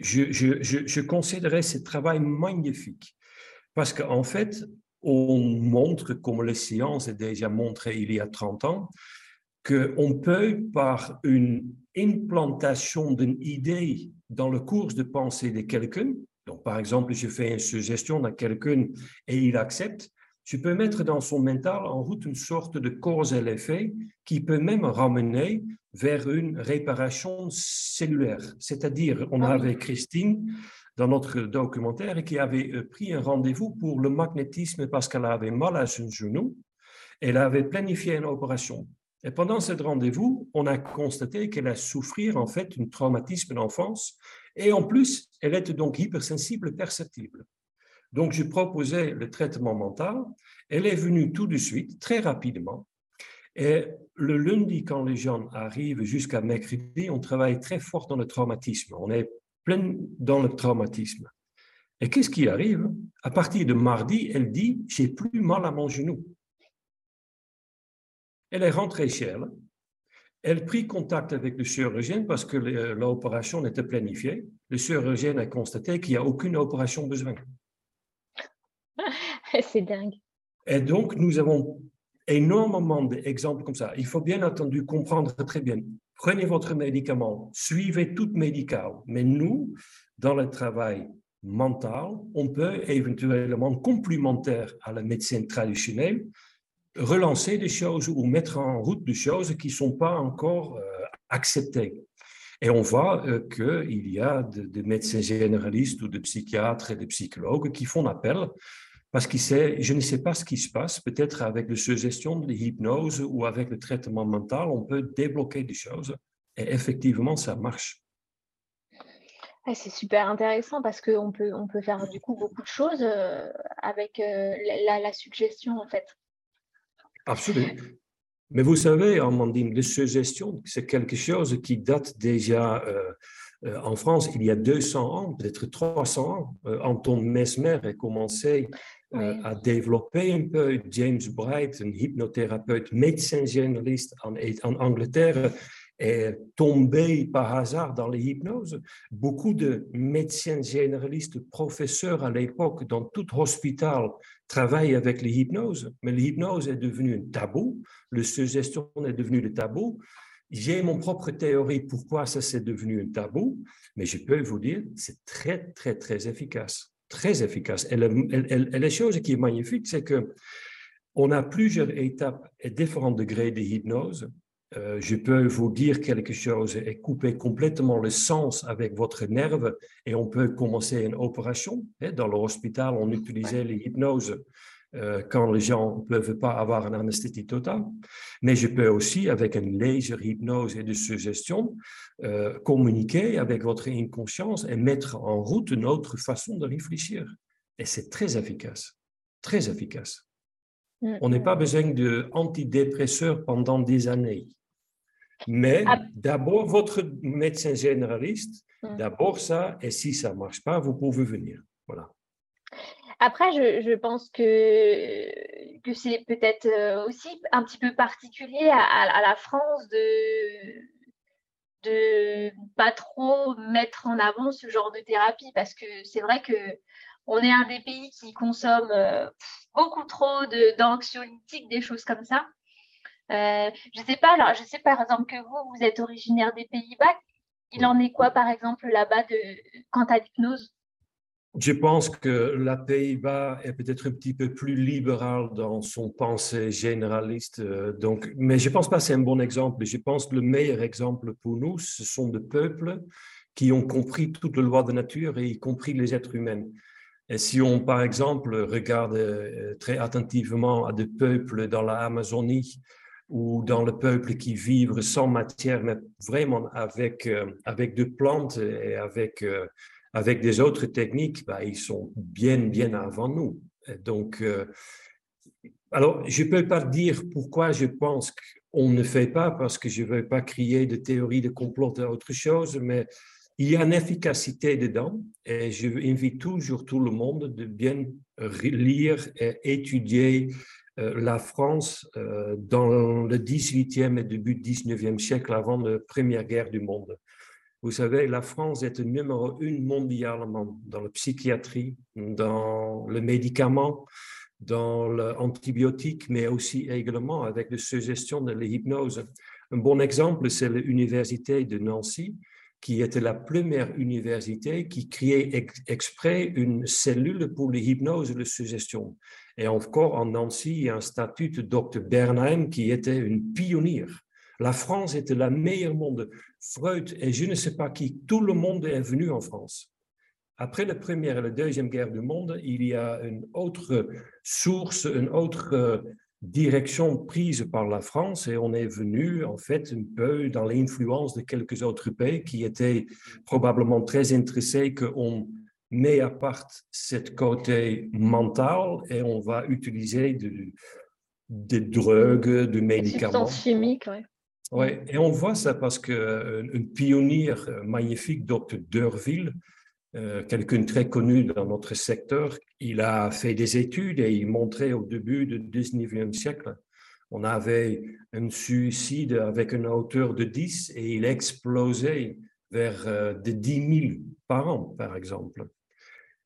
je, je, je, je considérais ce travail magnifique. Parce qu'en fait, on montre, comme les sciences ont déjà montré il y a 30 ans, qu'on peut, par une implantation d'une idée dans le cours de pensée de quelqu'un, donc par exemple, je fais une suggestion à quelqu'un et il accepte, je peux mettre dans son mental en route une sorte de cause et l'effet qui peut même ramener vers une réparation cellulaire. C'est-à-dire, on ah avait Christine dans notre documentaire et qui avait euh, pris un rendez-vous pour le magnétisme parce qu'elle avait mal à son genou. Elle avait planifié une opération. Et pendant ce rendez-vous, on a constaté qu'elle a souffert en fait d'un traumatisme d'enfance et en plus, elle était donc hypersensible perceptible. Donc, je proposais le traitement mental. Elle est venue tout de suite, très rapidement. Et le lundi, quand les gens arrivent jusqu'à mercredi, on travaille très fort dans le traumatisme. On est pleine dans le traumatisme. Et qu'est-ce qui arrive? À partir de mardi, elle dit J'ai plus mal à mon genou. Elle est rentrée chez elle. Elle prit contact avec le chirurgien parce que l'opération était planifiée. Le chirurgien a constaté qu'il n'y a aucune opération besoin. C'est dingue. Et donc, nous avons énormément d'exemples comme ça. Il faut bien entendu comprendre très bien. Prenez votre médicament, suivez tout médical. Mais nous, dans le travail mental, on peut éventuellement, complémentaire à la médecine traditionnelle, relancer des choses ou mettre en route des choses qui ne sont pas encore euh, acceptées. Et on voit euh, qu'il y a des médecins généralistes ou de psychiatres et de psychologues qui font appel parce que je ne sais pas ce qui se passe, peut-être avec la suggestion de l'hypnose ou avec le traitement mental, on peut débloquer des choses. Et effectivement, ça marche. c'est super intéressant parce qu'on peut, on peut faire du coup beaucoup de choses euh, avec euh, la, suggestion en fait. Absolument. Mais vous savez, Amandine, la suggestion, c'est quelque chose qui date déjà euh, en France il y a 200 ans, peut-être 300 ans. Anton Mesmer a commencé euh, a développé un peu. James Bright, un hypnothérapeute, médecin généraliste en, en Angleterre, est tombé par hasard dans les hypnoses. Beaucoup de médecins généralistes, professeurs à l'époque, dans tout hôpital, travaillent avec les hypnoses, mais l'hypnose est devenue un tabou, le suggestion est devenu le tabou. J'ai mon propre théorie pourquoi ça s'est devenu un tabou, mais je peux vous dire, c'est très, très, très efficace très efficace. Et, la chose qui est magnifique, c'est que on a plusieurs étapes et différents degrés de hypnose. Euh, je peux vous dire quelque chose et couper complètement le sens avec votre nerve et on peut commencer une opération. Dans l'hôpital, on utilisait les hypnoses euh, quand les gens ne peuvent pas avoir une anesthésie totale. Mais je peux aussi, avec une légère hypnose et de suggestion, euh, communiquer avec votre inconscience et mettre en route une autre façon de réfléchir. Et c'est très efficace, très efficace. Mm. On n'a pas besoin d'antidépresseurs pendant des années. Mais ah. d'abord, votre médecin généraliste, mm. d'abord ça, et si ça ne marche pas, vous pouvez venir. Voilà. Après, je, pense que, c'est peut-être euh, aussi un petit peu particulier à, la France de de pas trop mettre en avant ce genre de thérapie parce que c'est vrai que on est un des pays qui consomme euh, beaucoup trop d'anxiolytiques, des choses comme ça. Euh, je sais pas, alors je sais par exemple que vous, vous êtes originaire des Pays-Bas. Il en est quoi par exemple là-bas quant à l'hypnose? Je pense que la Pays-Bas est peut-être un petit peu plus libéral dans son pensée généraliste. Euh, donc, mais je ne pense pas que c'est un bon exemple. Je pense que le meilleur exemple pour nous, ce sont des peuples qui ont compris toutes les lois de nature et y compris les êtres humains. Et si on, par exemple, regarde euh, très attentivement à des peuples dans l'Amazonie ou dans le peuple qui vivent sans matière, mais vraiment avec, euh, avec des plantes et avec avec des autres techniques, bah, ils sont bien, bien avant nous. Donc, euh, alors, je ne peux pas dire pourquoi je pense qu'on ne fait pas, parce que je ne veux pas crier de théorie de complot ou autre chose, mais il y a une efficacité dedans et je invite toujours tout le monde de bien lire et étudier euh, la France euh, dans le 18e et début du 19e siècle avant la Première Guerre du monde. Vous savez, la France est numéro une mondialement dans la psychiatrie, dans le médicament, dans l'antibiotique, mais aussi également avec la suggestion de l'hypnose. Un bon exemple, c'est l'université de Nancy, qui était la première université qui créait exprès une cellule pour l'hypnose et la suggestion. Et encore en Nancy, il y a un statut de Dr Bernheim qui était une pionnière la France était la meilleure monde. Freud et je ne sais pas qui, tout le monde est venu en France. Après la première et la deuxième guerre du monde, il y a une autre source, une autre euh, direction prise par la France et on est venu en fait un peu dans l'influence de quelques autres pays qui étaient probablement très intéressés qu'on met à part cette côté mental et on va utiliser des drogues, des médicaments. chimiques, oui Oui, et on voit ça parce qu'une pionnière magnifique, Dr. Derville, quelqu'un très connu dans notre secteur, il a fait des études et il montrait au début du 19e siècle, on avait un suicide avec une hauteur de 10 et il explosait vers de 10 000 par an, par exemple.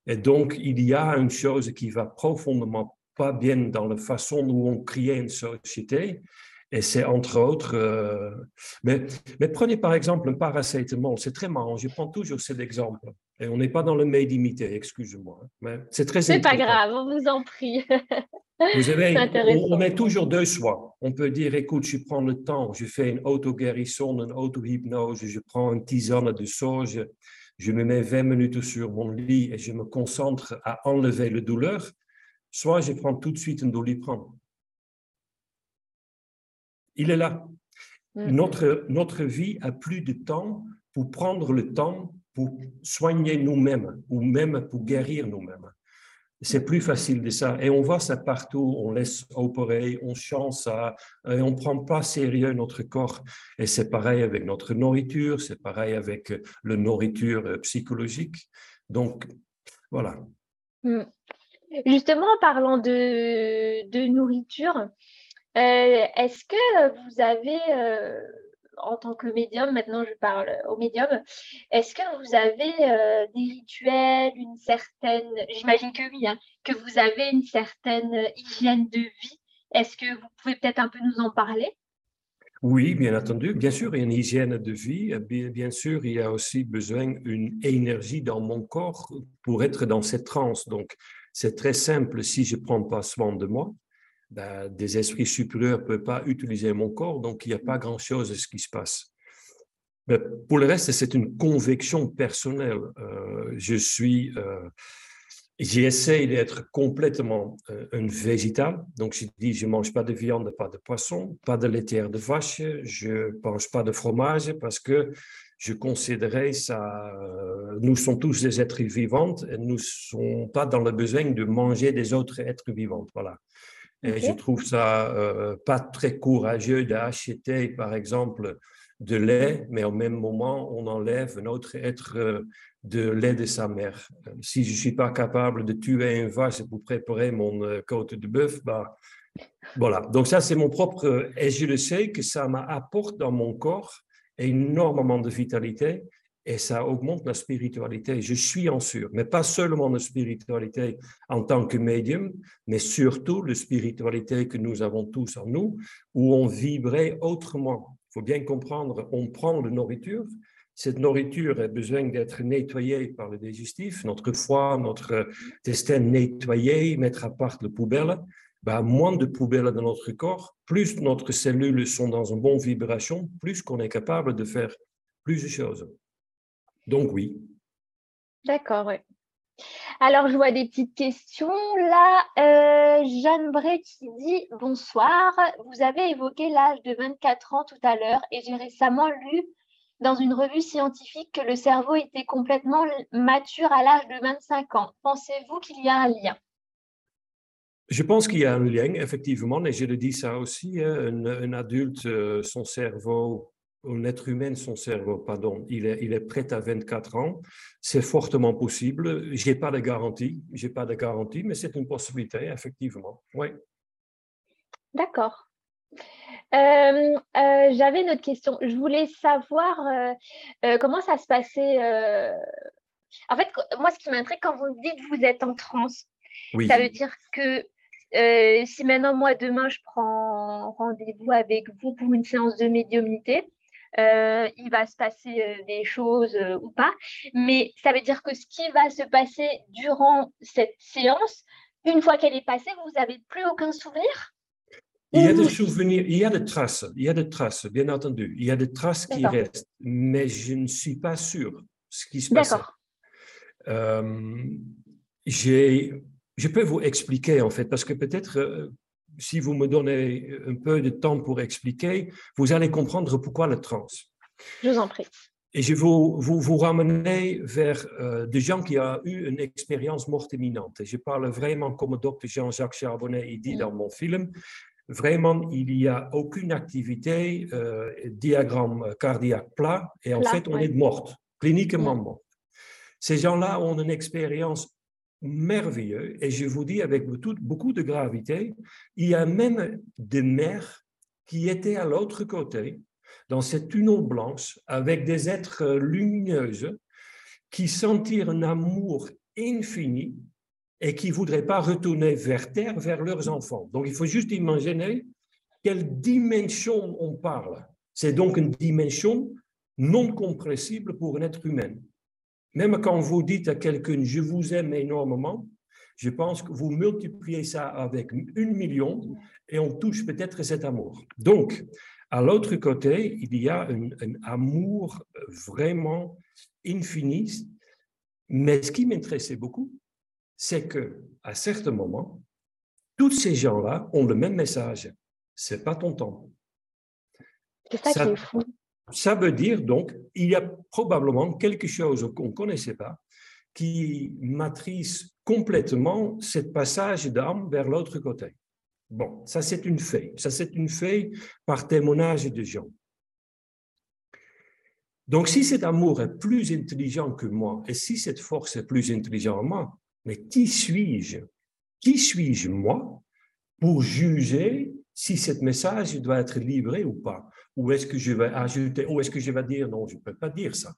Et donc, il y a une chose qui va profondément pas bien dans la façon dont on crée une société. Et c'est entre autres. Euh, mais, mais, prenez par exemple un paracétamol, c'est très marrant, je prends toujours cet exemple. Et on n'est pas dans le made imité, excusez-moi. Hein, mais c'est très C'est pas grave, on vous en prie. Vous avez, on, on, est toujours deux choix. On peut dire écoute, je prends le temps, je fais une auto-guérison, une auto-hypnose, je prends une tisane de sauge, je me mets 20 minutes sur mon lit et je me concentre à enlever la douleur soit je prends tout de suite un doliprane. Il est là. Mm-hmm. Notre, notre vie a plus de temps pour prendre le temps pour soigner nous-mêmes ou même pour guérir nous-mêmes. C'est plus facile de ça. Et on voit ça partout. On laisse opérer, on chante ça, et on ne prend pas sérieux notre corps. Et c'est pareil avec notre nourriture, c'est pareil avec la nourriture psychologique. Donc, voilà. Mm. Justement, en parlant de, nourriture, euh, est-ce que vous avez, euh, en tant que médium, maintenant je parle au médium, est-ce que vous avez euh, des rituels, une certaine, j'imagine que oui, hein, que vous avez une certaine hygiène de vie? Est-ce que vous pouvez peut-être un peu nous en parler? Oui, bien entendu. Bien sûr, il y a une hygiène de vie. Bien, sûr, il y a aussi besoin d'une énergie dans mon corps pour être dans cette transe. Donc, c'est très simple. Si je ne prends pas soin de moi, ben, des esprits supérieurs ne peuvent pas utiliser mon corps, donc il n'y a pas grand-chose ce qui se passe. Mais pour le reste, c'est une conviction personnelle. Euh, je suis, euh, j'essaie d'être complètement euh, un végétal. Donc, je dis, je mange pas de viande, pas de poisson, pas de laitière de vache, je mange pas de fromage parce que je considérais ça, nous sommes tous des êtres vivants et nous ne sommes pas dans le besoin de manger des autres êtres vivants. Voilà. Et je trouve ça euh, pas très courageux d'acheter, par exemple, de lait, mais au même moment, on enlève un autre être euh, de lait de sa mère. Si je ne suis pas capable de tuer un vache pour préparer mon côte de bœuf, bah, voilà. Donc ça, c'est mon propre... Et je le sais que ça m'apporte dans mon corps énormément de vitalité et ça augmente la spiritualité. Je suis en sûr, mais pas seulement la spiritualité en tant que médium, mais surtout la spiritualité que nous avons tous en nous, où on vibrait autrement. Il faut bien comprendre, on prend la nourriture, cette nourriture a besoin d'être nettoyée par le digestif, notre foie, notre destin nettoyé, mettre à part la poubelle. Ben, moins de poubelles dans notre corps, plus notre cellules sont dans une bonne vibration, plus qu'on est capable de faire plus de choses. Donc oui. D'accord, oui. Alors, je vois des petites questions. Là, euh, Jeanne Bray qui dit Bonsoir, vous avez évoqué l'âge de 24 ans tout à l'heure et j'ai récemment lu dans une revue scientifique que le cerveau était complètement mature à l'âge de 25 ans. Pensez-vous qu'il y a un lien? Je pense qu'il y a un lien, effectivement, et je le dis ça aussi, hein, un, adulte, euh, son cerveau, un être humain, son cerveau, pardon, il est, il est prêt à 24 ans. C'est fortement possible. Je n'ai pas de garantie, j'ai pas de garantie, mais c'est une possibilité, effectivement. Oui. D'accord. Euh, euh, j'avais une autre question. Je voulais savoir comment ça se passait. En fait, moi, ce qui m'intrigue quand vous dites que vous êtes en transe, ça veut dire que euh, si maintenant, moi, demain, je prends rendez-vous avec vous pour une séance de médiumnité, euh, il va se passer euh, des choses ou pas. Mais ça veut dire que ce qui va se passer durant cette séance, une fois qu'elle est passée, vous n'avez plus aucun souvenir? Il y a des souvenirs, il y a des traces, il y a des traces, bien entendu. Il y a des traces qui restent, mais je ne suis pas sûr ce qui se passe. D'accord. je peux vous expliquer en fait, parce que peut-être euh, si vous me donnez un peu de temps pour expliquer, vous allez comprendre pourquoi la trans. Je vous en prie. Et je vais vous, vous, vous ramener vers euh, des gens qui ont eu une expérience morte imminente. Et je parle vraiment comme le docteur Jean-Jacques Charbonnet il dit dans mon film, vraiment, il n'y a aucune activité, euh, diagramme cardiaque plat, et en fait, on est morte, cliniquement morte. Ces gens-là ont une expérience merveilleuse, et je vous dis avec beaucoup de gravité, il y a même des mères qui étaient à l'autre côté, dans cette tunnel blanche, avec des êtres lumineux, qui sentirent un amour infini et qui ne voudraient pas retourner vers terre, vers leurs enfants. Donc il faut juste imaginer quelle dimension on parle. C'est donc une dimension non compressible pour un être humain. Même quand vous dites à quelqu'un je vous aime énormément, je pense que vous multipliez ça avec une million et on touche peut-être cet amour. Donc, à l'autre côté, il y a un, un amour vraiment infini. Mais ce qui m'intéressait beaucoup, c'est que à certains moments, tous ces gens-là ont le même message. C'est pas ton temps. C'est ça, qui est fou. Ça veut dire donc, il y a probablement quelque chose qu'on ne connaissait pas qui matrice complètement ce passage d'âme vers l'autre côté. Bon, ça c'est une fait. Ça c'est une fait par témoignage de gens. Donc si cet amour est plus intelligent que moi, et si cette force est plus intelligente que moi, mais qui suis-je? Qui suis-je moi pour juger si ce message doit être livré ou pas? Ou est-ce que je vais ajouter, ou est-ce que je vais dire? Non, je ne peux pas dire ça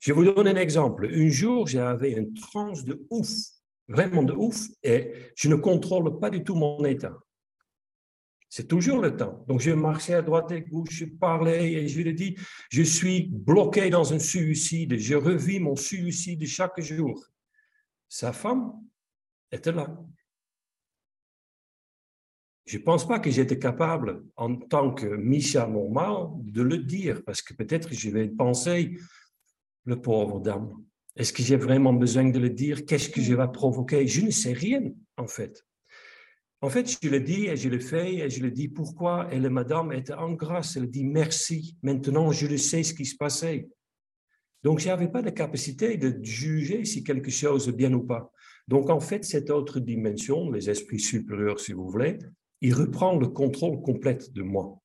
Je vous donne un exemple. Un jour, j'avais une transe de ouf, vraiment de ouf, et je ne contrôle pas du tout mon état. C'est toujours le temps. Donc, je marchais à droite et gauche, je parlais et je lui dis, je suis bloqué dans un suicide, je revis mon suicide chaque jour. Sa femme était là. Je ne pense pas que j'étais capable, en tant que Micha normal, de le dire, parce que peut-être je vais penser, le pauvre dame, est-ce que j'ai vraiment besoin de le dire? Qu'est-ce que je vais provoquer? Je ne sais rien, en fait. En fait, je le dis et je le fais et je le dis pourquoi. Et la madame était en grâce, elle dit merci. Maintenant, je le sais ce qui se passait. Donc, je n'avais pas la capacité de juger si quelque chose est bien ou pas. Donc, en fait, cette autre dimension, les esprits supérieurs, si vous voulez, il reprend le contrôle complet de moi.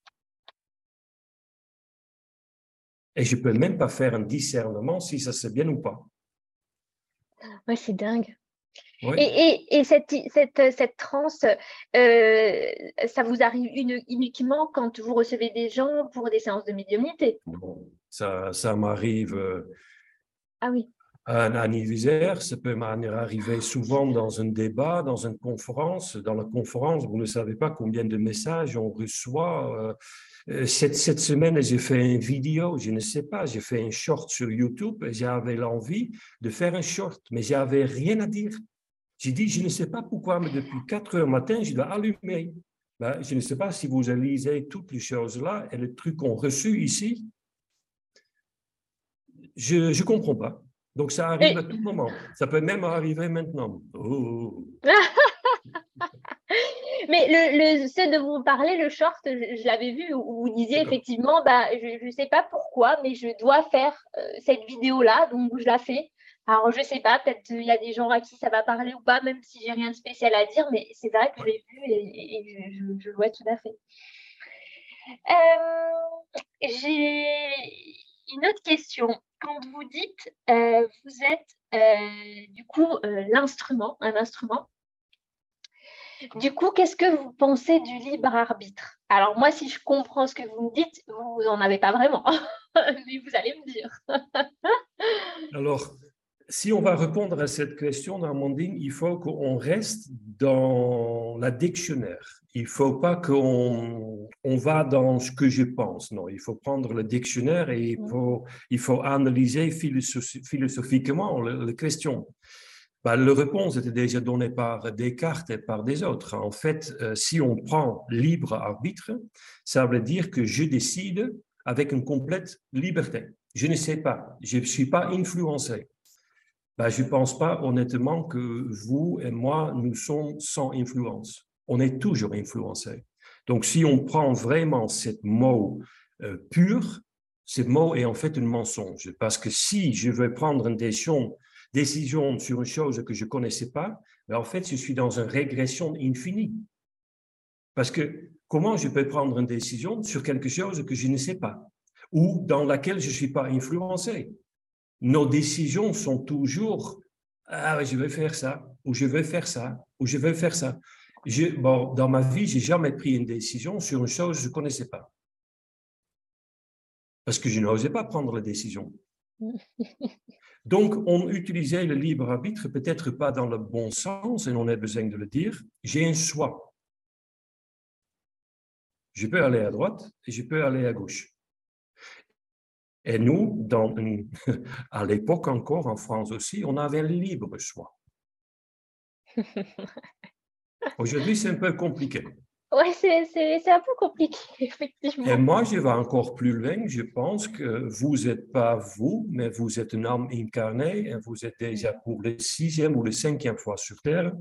Et je ne peux même pas faire un discernement si ça c'est bien ou pas. Ouais, c'est dingue. Et, et, cette, cette, cette transe, euh, ça vous arrive uniquement quand vous recevez des gens pour des séances de médiumnité? Ça, ça m'arrive euh, ah oui. Un anniversaire, ça peut m'arriver souvent dans un débat, dans une conférence. Dans la conférence, vous ne savez pas combien de messages on reçoit. Euh, cette, cette, semaine, j'ai fait une vidéo, je ne sais pas, j'ai fait un short sur YouTube et j'avais l'envie de faire un short, mais j'avais rien à dire. J'ai dit, je ne sais pas pourquoi, mais depuis 4 heures matin, je dois allumer. Ben, je ne sais pas si vous lisez toutes les choses-là et les trucs qu'on reçu ici. Je ne comprends pas. Donc, ça arrive à tout moment. Ça peut même arriver maintenant. Oh. Mais le, ce de vous parler, le short, je, l'avais vu où vous disiez effectivement, bah, je ne sais pas pourquoi, mais je dois faire euh, cette vidéo-là, donc je la fais. Alors, je sais pas, peut-être il y a des gens à qui ça va parler ou pas, même si j'ai rien de spécial à dire, mais c'est vrai que je l'ai vu et, je, le vois tout à fait. Euh, j'ai une autre question. Quand vous dites, euh, vous êtes euh, du coup l'instrument, un instrument, du coup, qu'est-ce que vous pensez du libre arbitre? Alors moi, si je comprends ce que vous me dites, vous n'en avez pas vraiment, mais vous allez me dire. Alors, si on va répondre à cette question, Armandine, il faut qu'on reste dans la dictionnaire. Il ne faut pas qu'on on va dans ce que je pense. Non, il faut prendre le dictionnaire et il faut, il faut analyser philosophiquement la question. Bah, la réponse était déjà donnée par Descartes et par des autres. En fait, euh, si on prend libre arbitre, ça veut dire que je décide avec une complète liberté. Je ne sais pas, je ne suis pas influencé. Ben, je ne pense pas honnêtement que vous et moi, nous sommes sans influence. On est toujours influencé. Donc, si on prend vraiment ce mot euh, pur, ce mot est en fait un mensonge. Parce que si je veux prendre une décision, sur une chose que je ne connaissais pas, ben, en fait, je suis dans une régression infinie. Parce que comment je peux prendre une décision sur quelque chose que je ne sais pas ou dans laquelle je ne suis pas influencé? Nos décisions sont toujours ah, je vais faire ça, ou je vais faire ça, ou je vais faire ça. bon, dans ma vie, j'ai jamais pris une décision sur une chose que je ne connaissais pas. Parce que je n'osais pas prendre la décision. Donc, on utilisait le libre arbitre, peut-être pas dans le bon sens, et on a besoin de le dire. J'ai un choix. Je peux aller à droite et je peux aller à gauche. Et nous, dans à l'époque encore, en France aussi, on avait le libre choix. Aujourd'hui, c'est un peu compliqué. Oui, c'est un peu compliqué, effectivement. Et moi, je vais encore plus loin. Je pense que vous n'êtes pas vous, mais vous êtes un âme incarnée et vous êtes déjà pour le sixième ou le cinquième fois sur Terre.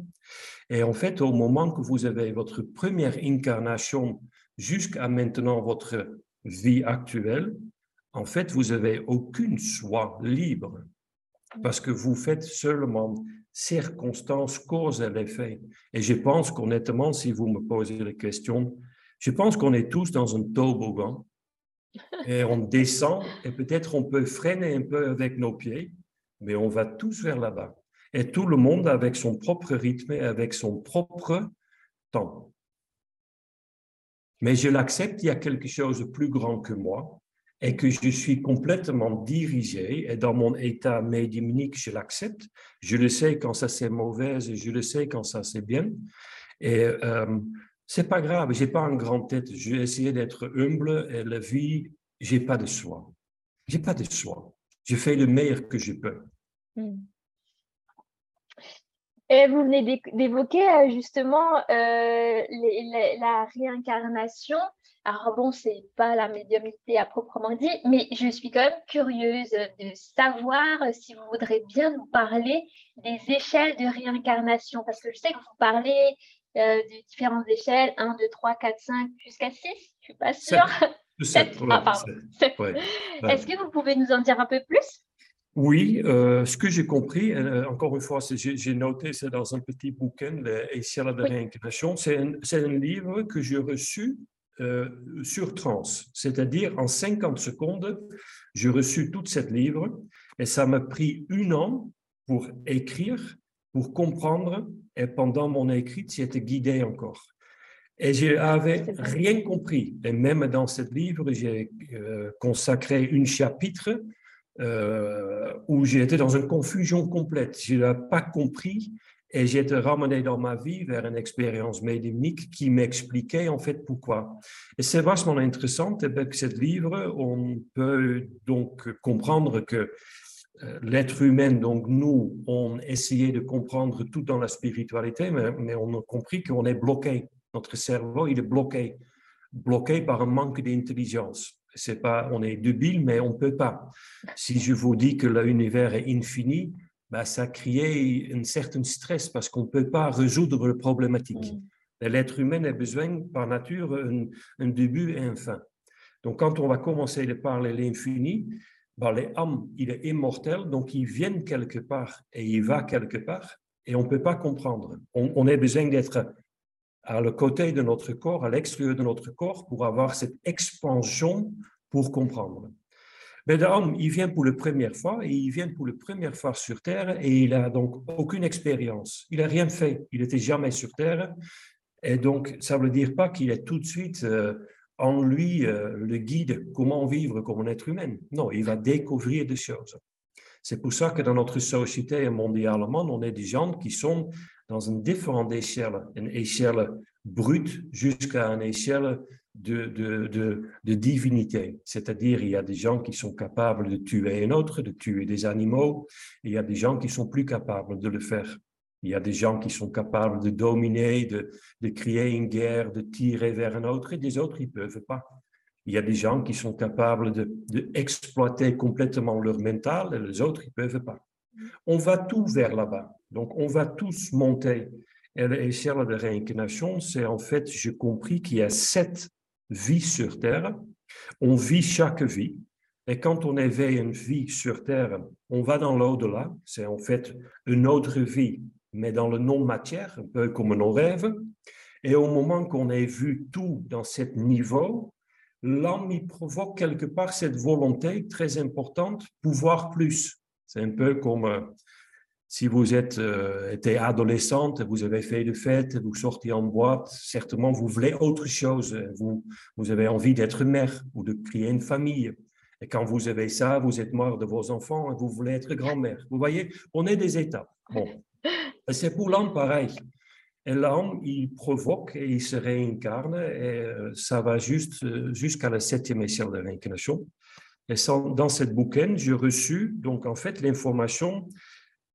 Et en fait, au moment que vous avez votre première incarnation jusqu'à maintenant, votre vie actuelle, en fait, vous n'avez aucune choix libre parce que vous faites seulement circonstances, cause et effet. Et je pense qu'honnêtement, si vous me posez la question, je pense qu'on est tous dans un toboggan et on descend et peut-être on peut freiner un peu avec nos pieds, mais on va tous vers là-bas. Et tout le monde avec son propre rythme et avec son propre temps. Mais je l'accepte, il y a quelque chose de plus grand que moi et que je suis complètement dirigé, et dans mon état médiumnique, je l'accepte. Je le sais quand ça c'est mauvais, et je le sais quand ça c'est bien. Et euh, c'est pas grave, j'ai pas une grande tête. Je vais essayer d'être humble et la vie, j'ai pas de choix. J'ai pas de choix. Je fais le meilleur que je peux. Hmm. Et vous venez d'évoquer euh, justement euh, la réincarnation. Alors bon, c'est pas la médiumnité à proprement dit, mais je suis quand même curieuse de savoir si vous voudrez bien nous parler des échelles de réincarnation, parce que je sais que vous parlez euh, de différentes échelles, 1, 2, 3, 4, 5, jusqu'à 6, je suis pas sûre. 7. ah, pardon. Est-ce que vous pouvez nous en dire un peu plus? Oui, euh, ce que j'ai compris, euh, encore une fois, j'ai noté, c'est dans un petit bouquin, Les échelles de réincarnation, c'est un, un, livre que j'ai reçu euh, sur trans, c'est-à-dire en 50 secondes, j'ai reçu toute cette livre et ça m'a pris une an pour écrire, pour comprendre et pendant mon écrit, j'étais guidé encore. Et je n'avais rien compris. Et même dans ce livre, j'ai consacré un chapitre euh, où été dans une confusion complète. Je n'ai pas compris et été ramené dans ma vie vers une expérience médiumnique qui m'expliquait en fait pourquoi. Et c'est vachement intéressant avec ce livre, on peut donc comprendre que euh, l'être humain, donc nous, on essayé de comprendre tout dans la spiritualité, mais, on a compris qu'on est bloqué. Notre cerveau, il est bloqué, bloqué par un manque d'intelligence c'est pas, on est débile, mais on peut pas. Si je vous dis que l'univers est infini, bah, ça crée un certain stress parce qu'on ne peut pas résoudre la problématique. L'être humain a besoin, par nature, un, début et un fin. Donc, quand on va commencer à parler l'infini, bah, l'âme, il est immortel, donc il vient quelque part et il va quelque part, et on ne peut pas comprendre. On, on a besoin d'être à le côté de notre corps, à l'extérieur de notre corps, pour avoir cette expansion pour comprendre. Mais l'homme, il vient pour la première fois et il vient pour la première fois sur Terre et il a donc aucune expérience. Il n'a rien fait. Il n'était jamais sur Terre. Et donc, ça ne veut dire pas qu'il est tout de suite euh, en lui euh, le guide comment vivre comme un être humain. Non, il va découvrir des choses. C'est pour ça que dans notre société mondialement, on a des gens qui sont dans une différente échelle, une échelle brute jusqu'à une échelle de, de, de, divinité. C'est-à-dire, il y a des gens qui sont capables de tuer un autre, de tuer des animaux, et il y a des gens qui sont plus capables de le faire. Il y a des gens qui sont capables de dominer, de, de créer une guerre, de tirer vers un autre, et des autres, ils ne peuvent pas. Il y a des gens qui sont capables d'exploiter de, complètement leur mental, et les autres, ils ne peuvent pas. On va tout vers là-bas. Donc, on va tous monter. Et l'échelle de réincarnation, c'est en fait, j'ai compris qu'il y a sept vies sur Terre. On vit chaque vie. Et quand on éveille une vie sur Terre, on va dans l'au-delà. C'est en fait une autre vie, mais dans le non-matière, un peu comme nos rêves. Et au moment qu'on ait vu tout dans ce niveau, l'homme il provoque quelque part cette volonté très importante, pouvoir plus. C'est un peu comme euh, si vous êtes euh, été adolescente, vous avez fait de fêtes, vous sortez en boîte, certainement vous voulez autre chose. Vous, vous avez envie d'être mère ou de créer une famille. Et quand vous avez ça, vous êtes mort de vos enfants et vous voulez être grand-mère. Vous voyez, on est des étapes. Bon. c'est pour l'homme pareil. Et l'homme, il provoque et il se réincarne et euh, ça va juste euh, jusqu'à la septième échelle de réincarnation. Et dans cette bouquin, j'ai reçu donc en fait l'information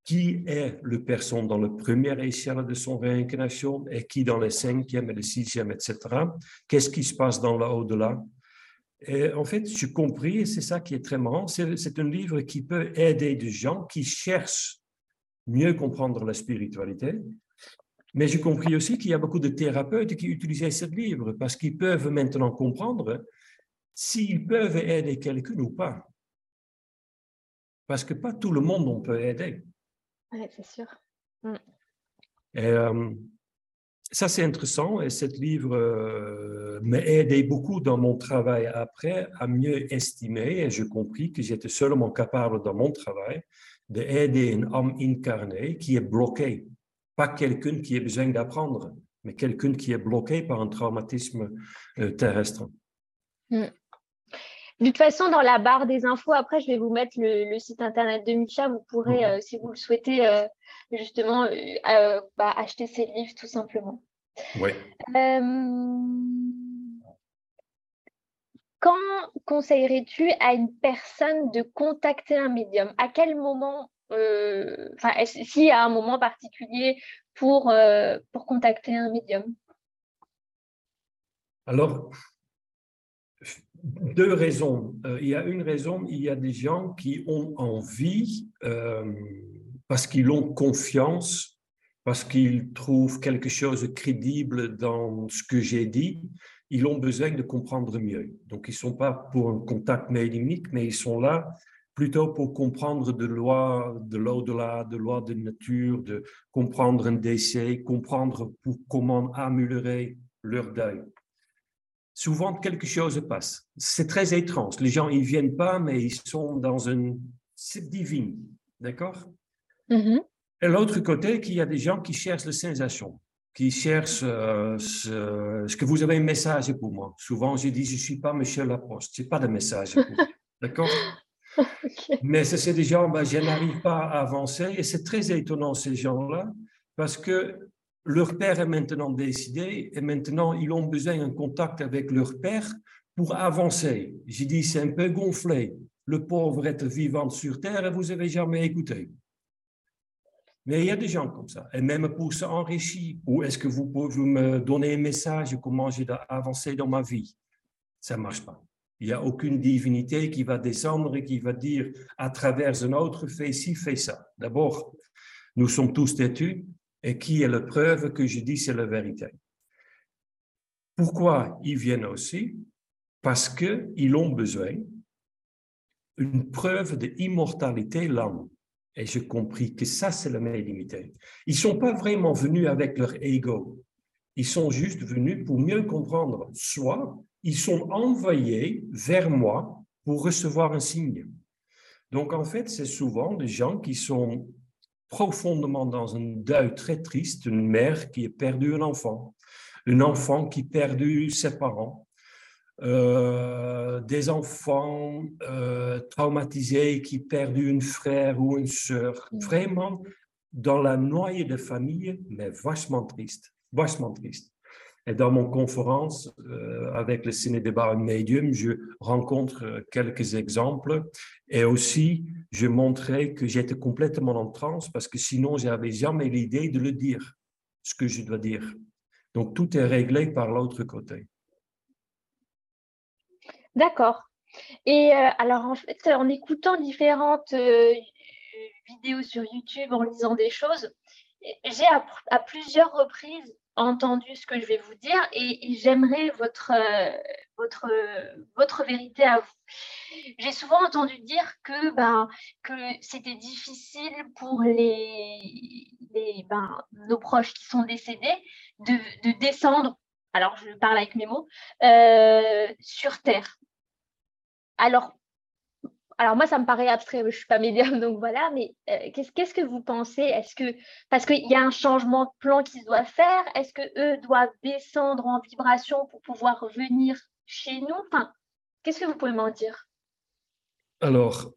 qui est le personne dans le premier échelle de son réincarnation et qui dans le cinquième et le sixième, etc. Qu'est-ce qui se passe dans l'au-delà en fait, j'ai compris, et c'est ça qui est très marrant, c'est un livre qui peut aider des gens qui cherchent mieux comprendre la spiritualité. Mais j'ai compris aussi qu'il y a beaucoup de thérapeutes qui utilisaient ce livre parce qu'ils peuvent maintenant comprendre s'ils peuvent aider quelqu'un ou pas. Parce que pas tout le monde on peut aider. Oui, c'est sûr. Mm. Et, euh, ça, c'est intéressant et ce livre euh, m'a aidé beaucoup dans mon travail après à mieux estimer et j'ai compris que j'étais seulement capable dans mon travail d'aider un homme incarné qui est bloqué, pas quelqu'un qui a besoin d'apprendre, mais quelqu'un qui est bloqué par un traumatisme euh, terrestre. Mm. De toute façon, dans la barre des infos, après, je vais vous mettre le, site internet de Micha. Vous pourrez, euh, si vous le souhaitez, euh, justement, euh, bah, acheter ces livres tout simplement. Oui. quand conseillerais-tu à une personne de contacter un médium? À quel moment Enfin, s'il y a un moment particulier pour, pour contacter un médium? Alors, deux raisons. Euh, il y a une raison, il y a des gens qui ont envie, euh, parce qu'ils ont confiance, parce qu'ils trouvent quelque chose de crédible dans ce que j'ai dit, ils ont besoin de comprendre mieux. Donc, ils ne sont pas pour un contact médiumnique, mais ils sont là plutôt pour comprendre de loi de l'au-delà, de loi de nature, de comprendre un décès, comprendre pour comment améliorer leur deuil souvent quelque chose passe. C'est très étrange. Les gens, ils viennent pas, mais ils sont dans une... C'est divin, d'accord? Mm-hmm. Et l'autre côté, qu'il y a des gens qui cherchent la sensation, qui cherchent euh, ce, que vous avez un message pour moi. Souvent, je dis, je ne suis pas Michel Laposte, je n'ai pas de message pour d'accord? Mais c'est des gens, ben, je n'arrive pas à avancer et c'est très étonnant ces gens-là parce que leur père est maintenant décidé et maintenant ils ont besoin d'un contact avec leur père pour avancer. J'ai dit, c'est un peu gonflé. Le pauvre être vivant sur terre et vous avez jamais écouté. Mais il y a des gens comme ça. Et même pour s'enrichir, ou est-ce que vous pouvez me donner un message comment j'ai avancer dans ma vie? Ça ne marche pas. Il n'y a aucune divinité qui va descendre et qui va dire à travers un autre, fais ci, fais ça. D'abord, nous sommes tous têtus et qui est la preuve que je dis c'est la vérité. Pourquoi ils viennent aussi? Parce qu'ils ont besoin d'une preuve d'immortalité l'âme. Et j'ai compris que ça, c'est la médiumité. Ils ne sont pas vraiment venus avec leur ego. Ils sont juste venus pour mieux comprendre. Soit ils sont envoyés vers moi pour recevoir un signe. Donc, en fait, c'est souvent des gens qui sont profondément dans un deuil très triste, une mère qui a perdu un enfant, un enfant qui a perdu ses parents, euh, des enfants euh, traumatisés qui ont perdu un frère ou une sœur, mm. vraiment dans la noyée de famille, mais vachement triste, vachement triste. Et dans mon conférence euh, avec le Ciné Débat Medium, je rencontre euh, quelques exemples et aussi je montrais que j'étais complètement en transe parce que sinon j'avais jamais l'idée de le dire, ce que je dois dire. Donc tout est réglé par l'autre côté. D'accord. Et euh, alors en fait, en écoutant différentes vidéos sur YouTube, en lisant des choses, j'ai à plusieurs reprises entendu ce que je vais vous dire et, j'aimerais votre, euh, votre, votre vérité à vous. J'ai souvent entendu dire que, ben, que c'était difficile pour les, ben, nos proches qui sont décédés, de, descendre, alors je parle avec mes mots, euh, sur Terre. Alors, alors moi, ça me paraît abstrait, je ne suis pas médium, donc voilà, mais euh, qu'est-ce que vous pensez? Est-ce que parce qu'il y a un changement de plan qui se doit faire, est-ce que eux doivent descendre en vibration pour pouvoir revenir chez nous? Enfin, qu'est-ce que vous pouvez m'en dire? Alors,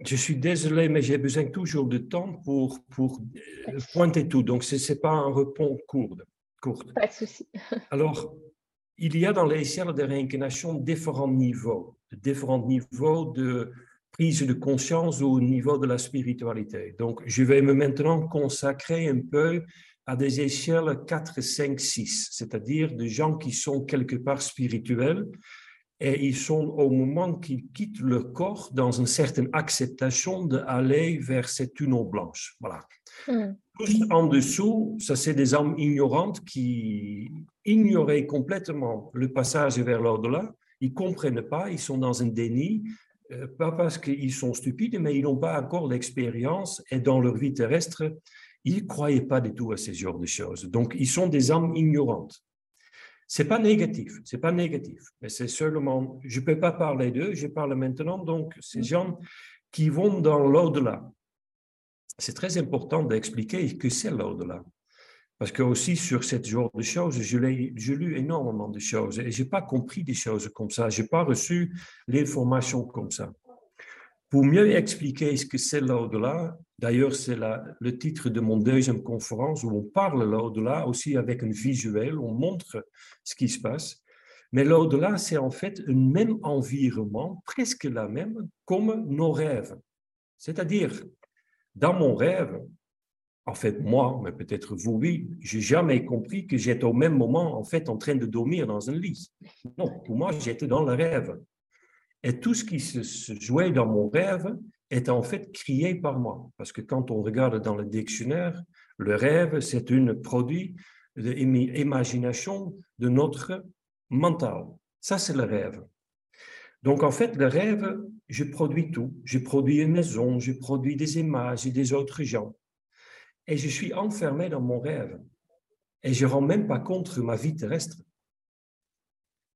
je suis désolé, mais j'ai besoin toujours de temps pour, pour euh, pointer tout. Donc, ce n'est pas un réponse court. Pas de souci. Alors, il y a dans les ciels de réincarnation différents niveaux, différents niveaux de prise de conscience au niveau de la spiritualité. Donc, je vais me maintenant consacrer un peu à des échelles 4, 5, 6, c'est-à-dire des gens qui sont quelque part spirituels et ils sont au moment qu'ils quittent leur corps dans une certaine acceptation d'aller vers cette tunnel blanche. Voilà. Hmm. en dessous, ça c'est des âmes ignorantes qui ignoraient complètement le passage vers l'au-delà. Ils comprennent pas, ils sont dans un déni, euh, pas parce qu'ils sont stupides, mais ils n'ont pas encore l'expérience et dans leur vie terrestre, ils ne croyaient pas du tout à ces genres de choses. Donc, ils sont des âmes ignorantes. C'est pas négatif, c'est pas négatif, mais c'est seulement, je peux pas parler d'eux, je parle maintenant donc ces gens qui vont dans l'au-delà. C'est très important d'expliquer que c'est l'au-delà. Parce que aussi sur ce genre de choses, je l'ai, lu énormément de choses et j'ai pas compris des choses comme ça. J'ai pas reçu l'information comme ça. Pour mieux expliquer ce que c'est l'au-delà, d'ailleurs c'est le titre de mon deuxième conférence où on parle l'au-delà aussi avec un visuel, on montre ce qui se passe. Mais l'au-delà, c'est en fait un même environnement, presque la même, comme nos rêves. C'est-à-dire, dans mon rêve, en fait, moi, mais peut-être vous, oui, j'ai jamais compris que j'étais au même moment, en fait, en train de dormir dans un lit. Non, pour moi, j'étais dans le rêve. Et tout ce qui se jouait dans mon rêve était en fait créé par moi. Parce que quand on regarde dans le dictionnaire, le rêve, c'est un produit d'imagination de notre mental. Ça, c'est le rêve. Donc, en fait, le rêve, je produis tout. Je produis une maison, je produis des images et des autres gens. Et je suis enfermé dans mon rêve. Et je ne rends même pas compte de ma vie terrestre.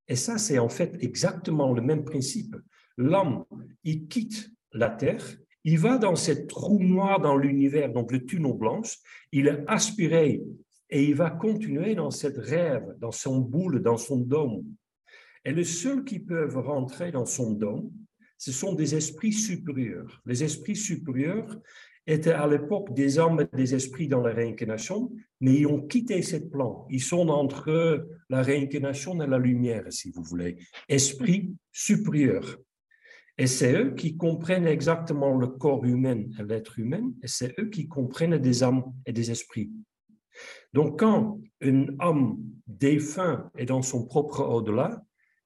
Et ça, c'est en fait exactement le même principe. L'homme, il quitte la Terre, il va dans cette trou noir dans l'univers, donc le tunnel blanche, il est aspiré et il va continuer dans cette rêve, dans son boule, dans son dôme. Et le seul qui peuvent rentrer dans son dôme, ce sont des esprits supérieurs. Les esprits supérieurs, étaient à l'époque des hommes et des esprits dans la réincarnation, mais ils ont quitté ce plan. Ils sont entre la réincarnation et la lumière, si vous voulez. Esprit supérieur. Et c'est eux qui comprennent exactement le corps humain et l'être humain, et c'est eux qui comprennent des âmes et des esprits. Donc, quand un homme défunt est dans son propre au-delà,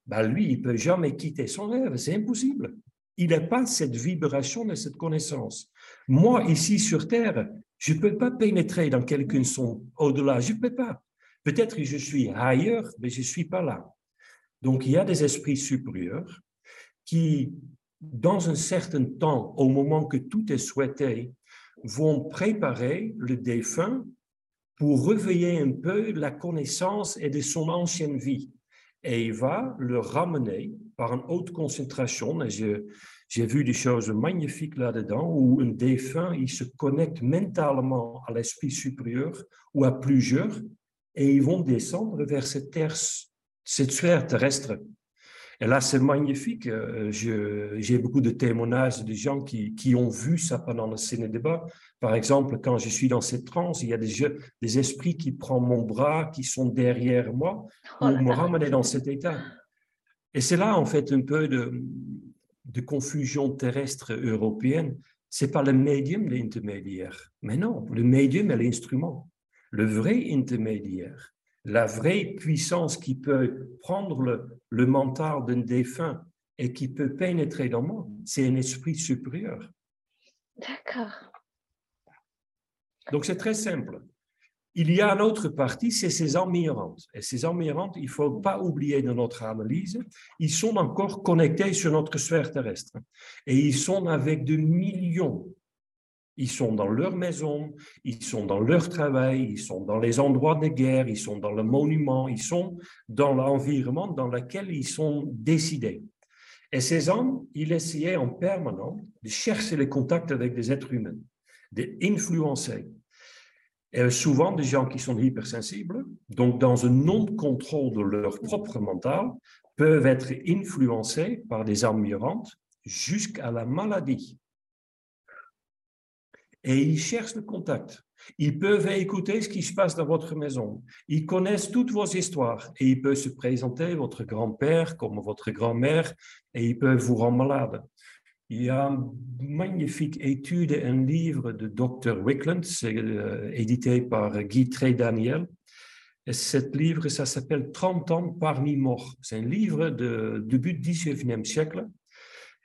ben lui, il peut jamais quitter son rêve, c'est impossible. Il n'a pas cette vibration et cette connaissance. Moi, ici sur Terre, je ne peux pas pénétrer dans quelqu'un son au-delà. Je ne peux pas. Peut-être que je suis ailleurs, mais je ne suis pas là. Donc, il y a des esprits supérieurs qui, dans un certain temps, au moment que tout est souhaité, vont préparer le défunt pour réveiller un peu la connaissance et de son ancienne vie. Et il va le ramener par une haute concentration. Je, j'ai vu des choses magnifiques là-dedans où un défunt, il se connecte mentalement à l'esprit supérieur ou à plusieurs et ils vont descendre vers cette terre, cette sphère terrestre. Et là, c'est magnifique. Euh, j'ai beaucoup de témoignages de gens qui, qui ont vu ça pendant le ciné-débat. Par exemple, quand je suis dans cette transe, il y a des, des esprits qui prennent mon bras, qui sont derrière moi, pour oh me ramener dans cet état. Et c'est là, en fait, un peu de, de confusion terrestre européenne, c'est pas le médium l'intermédiaire. Mais non, le médium est l'instrument. Le vrai intermédiaire, la vraie puissance qui peut prendre le, le mental d'un défunt et qui peut pénétrer dans moi, c'est un esprit supérieur. D'accord. Donc c'est très simple. Il y a une autre partie, c'est ces emmirantes. Et ces emmirantes, il ne faut pas oublier dans notre analyse, ils sont encore connectés sur notre sphère terrestre. Et ils sont avec de millions Ils sont dans leur maison, ils sont dans leur travail, ils sont dans les endroits de guerre, ils sont dans le monument, ils sont dans l'environnement dans lequel ils sont décidés. Et ces hommes, ils essayaient en permanence de chercher les contacts avec des êtres humains, d'influencer. Souvent, des gens qui sont hypersensibles, donc dans un non-contrôle de leur propre mental, peuvent être influencés par des armes jusqu'à la maladie. Et ils cherchent le contact. Ils peuvent écouter ce qui se passe dans votre maison. Ils connaissent toutes vos histoires et ils peuvent se présenter, votre grand-père comme votre grand-mère, et ils peuvent vous rendre malade. Il y a une magnifique étude, un livre de Dr. Wickland, euh, édité par Guy Trey-Daniel. Et cet livre, ça s'appelle 30 ans parmi morts. C'est un livre de début du 19e siècle.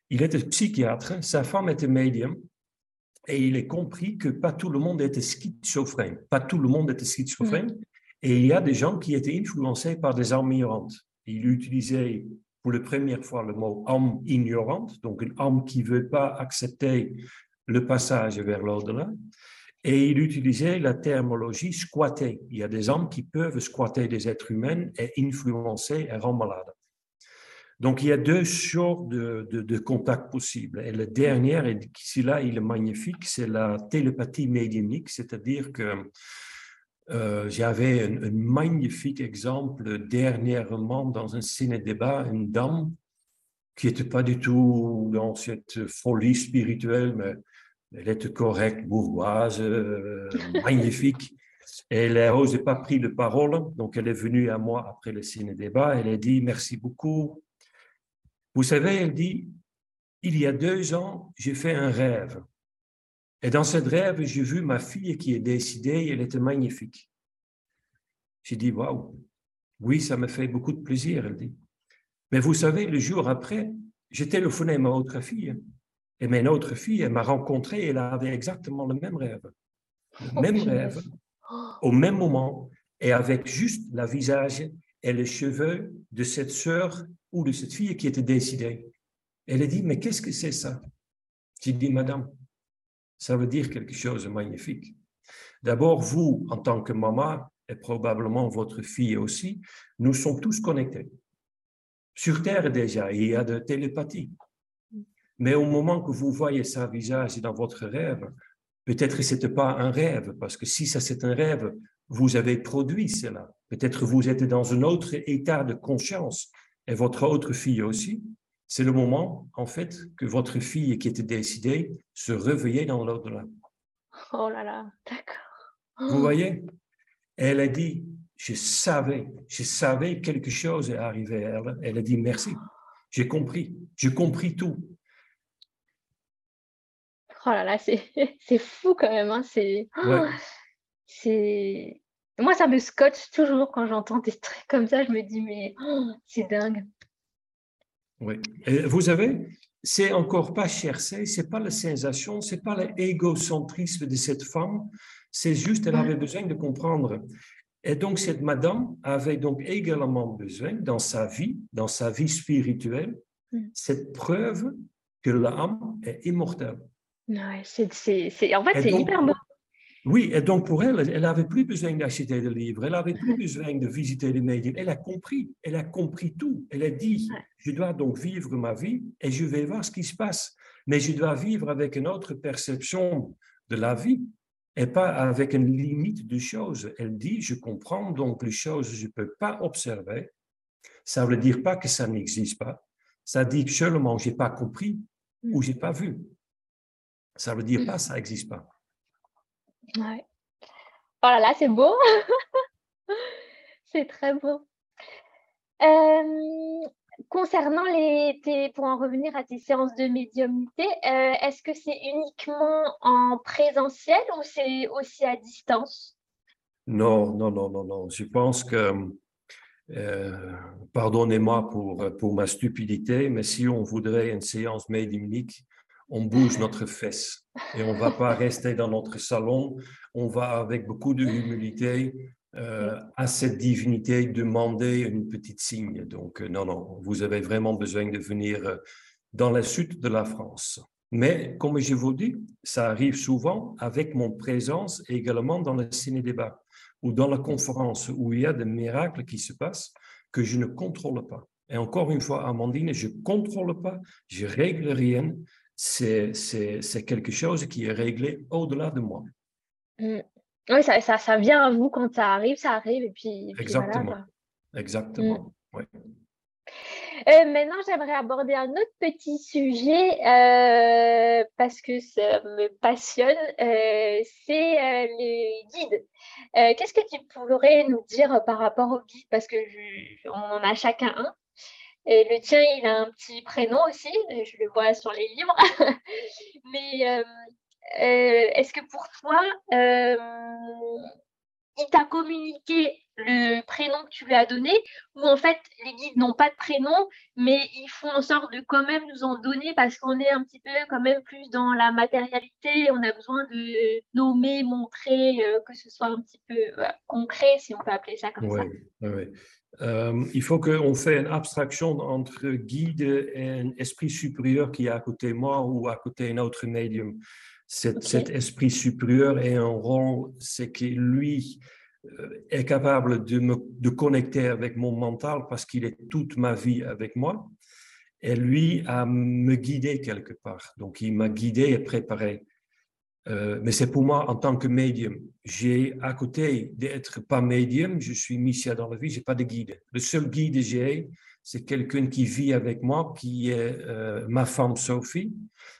Il était psychiatre, sa femme était médium, et il a compris que pas tout le monde était schizophrène. Pas tout le monde était schizophrène. Mm. Et il y a des gens qui étaient influencés par des armes ignorantes. Il utilisait pour la première fois le mot âme ignorante, donc une âme qui ne veut pas accepter le passage vers l'au-delà. Et il utilisait la terminologie squatter. Il y a des âmes qui peuvent squatter des êtres humains et influencer et rendre malades. Donc, il y a deux sortes de, de, contacts possibles. Et le dernier, et celui-là, il est magnifique, c'est la télépathie médiumnique, c'est-à-dire que euh, j'avais un, magnifique exemple dernièrement dans un ciné-débat, une dame qui n'était pas du tout dans cette folie spirituelle, mais elle était correcte, bourgeoise, euh, magnifique. Elle osé pas pris de parole, donc elle est venue à moi après le ciné-débat, elle a dit merci beaucoup, vous savez, elle dit, il y a deux ans, j'ai fait un rêve. Et dans ce rêve, j'ai vu ma fille qui est décidée, elle était magnifique. J'ai dit, waouh, oui, ça me fait beaucoup de plaisir, elle dit. Mais vous savez, le jour après, j'ai téléphoné à ma autre fille. Et ma autre fille, elle m'a rencontré elle avait exactement le même rêve. Le oh, même rêve, au même moment, et avec juste le visage et les cheveux de cette sœur ou de cette fille qui était décidée. Elle a dit, mais qu'est-ce que c'est ça? J'ai dit, madame, ça veut dire quelque chose de magnifique. D'abord, vous, en tant que maman, et probablement votre fille aussi, nous sommes tous connectés. Sur Terre déjà, il y a de télépathie. Mais au moment que vous voyez sa visage dans votre rêve, peut-être ce n'était pas un rêve, parce que si ça c'est un rêve, vous avez produit cela. Peut-être vous êtes dans un autre état de conscience et votre autre fille aussi, c'est le moment, en fait, que votre fille qui était décidée se réveillait dans l'au-delà. Oh là là, d'accord. Vous voyez Elle a dit, je savais, je savais quelque chose est arrivé. Elle, elle a dit, merci, j'ai compris, j'ai compris tout. Oh là là, c'est fou quand même. Hein. C'est c'est moi, ça me scotche toujours quand j'entends des trucs comme ça. Je me dis, mais oh, c'est dingue. Oui. vous avez, c'est encore pas cherché, c'est pas la sensation, c'est pas l'égocentrisme de cette femme, c'est juste elle avait besoin de comprendre. Et donc cette madame avait donc également besoin dans sa vie, dans sa vie spirituelle, mm. cette preuve que l'âme est immortelle. Ouais, c'est, en fait, c'est hyper beau. Oui, et donc pour elle, elle n'avait plus besoin d'acheter des livres, elle n'avait plus besoin de visiter les médias. Elle a compris, elle a compris tout. Elle a dit, je dois donc vivre ma vie et je vais voir ce qui se passe. Mais je dois vivre avec une autre perception de la vie et pas avec une limite de choses. Elle dit, je comprends donc les choses je ne peux pas observer. Ça ne veut dire pas que ça n'existe pas. Ça dit seulement je n'ai pas compris ou je n'ai pas vu. Ça ne veut dire pas ça n'existe pas. Ouais. Oh là là, c'est beau. c'est très beau. concernant les, pour en revenir à tes séances de médiumnité, euh, est-ce que c'est uniquement en présentiel ou c'est aussi à distance? Non, non, non, non, non. Je pense que, euh, pardonnez-moi pour, pour ma stupidité, mais si on voudrait une séance médiumnique, on bouge notre fesse et on ne va pas rester dans notre salon. On va avec beaucoup de humilité euh, à cette divinité demander une petite signe. Donc, euh, non, non, vous avez vraiment besoin de venir euh, dans le sud de la France. Mais comme je vous dis, ça arrive souvent avec mon présence également dans le ciné-débat ou dans la conférence où il y a des miracles qui se passent que je ne contrôle pas. Et encore une fois, Amandine, je ne contrôle pas, je règle rien. C'est quelque chose qui est réglé au-delà de moi. Mm. Oui, ça, ça, ça, vient à vous quand ça arrive, ça arrive. Et puis, Exactement. Exactement. Mm. Euh, maintenant, j'aimerais aborder un autre petit sujet euh, parce que ça me passionne. Euh, c'est les guides. Qu'est-ce que tu pourrais nous dire par rapport aux guides? Parce que on en a chacun un. Et le tien, il a un petit prénom aussi. Je le vois sur les livres. Mais est-ce que pour toi, il t'a communiqué le prénom que tu lui as donné, ou en fait les guides n'ont pas de prénom, mais ils font en sorte de quand même nous en donner parce qu'on est un petit peu quand même plus dans la matérialité, on a besoin de nommer, montrer, euh, que ce soit un petit peu euh, concret, si on peut appeler ça comme ça. Oui. Euh, il faut qu'on fait une abstraction entre guide et un esprit supérieur qui est à côté de moi ou à côté d'un autre médium. Cet, esprit supérieur est un rôle, c'est que lui euh, est capable de me de connecter avec mon mental parce qu'il est toute ma vie avec moi. Et lui a me guidé quelque part. Donc, il m'a guidé et préparé. Euh, mais c'est pour moi en tant que médium. J'ai à côté d'être pas médium, je suis mission dans la vie, j'ai pas de guide. Le seul guide que j'ai, c'est quelqu'un qui vit avec moi, qui est euh, ma femme Sophie.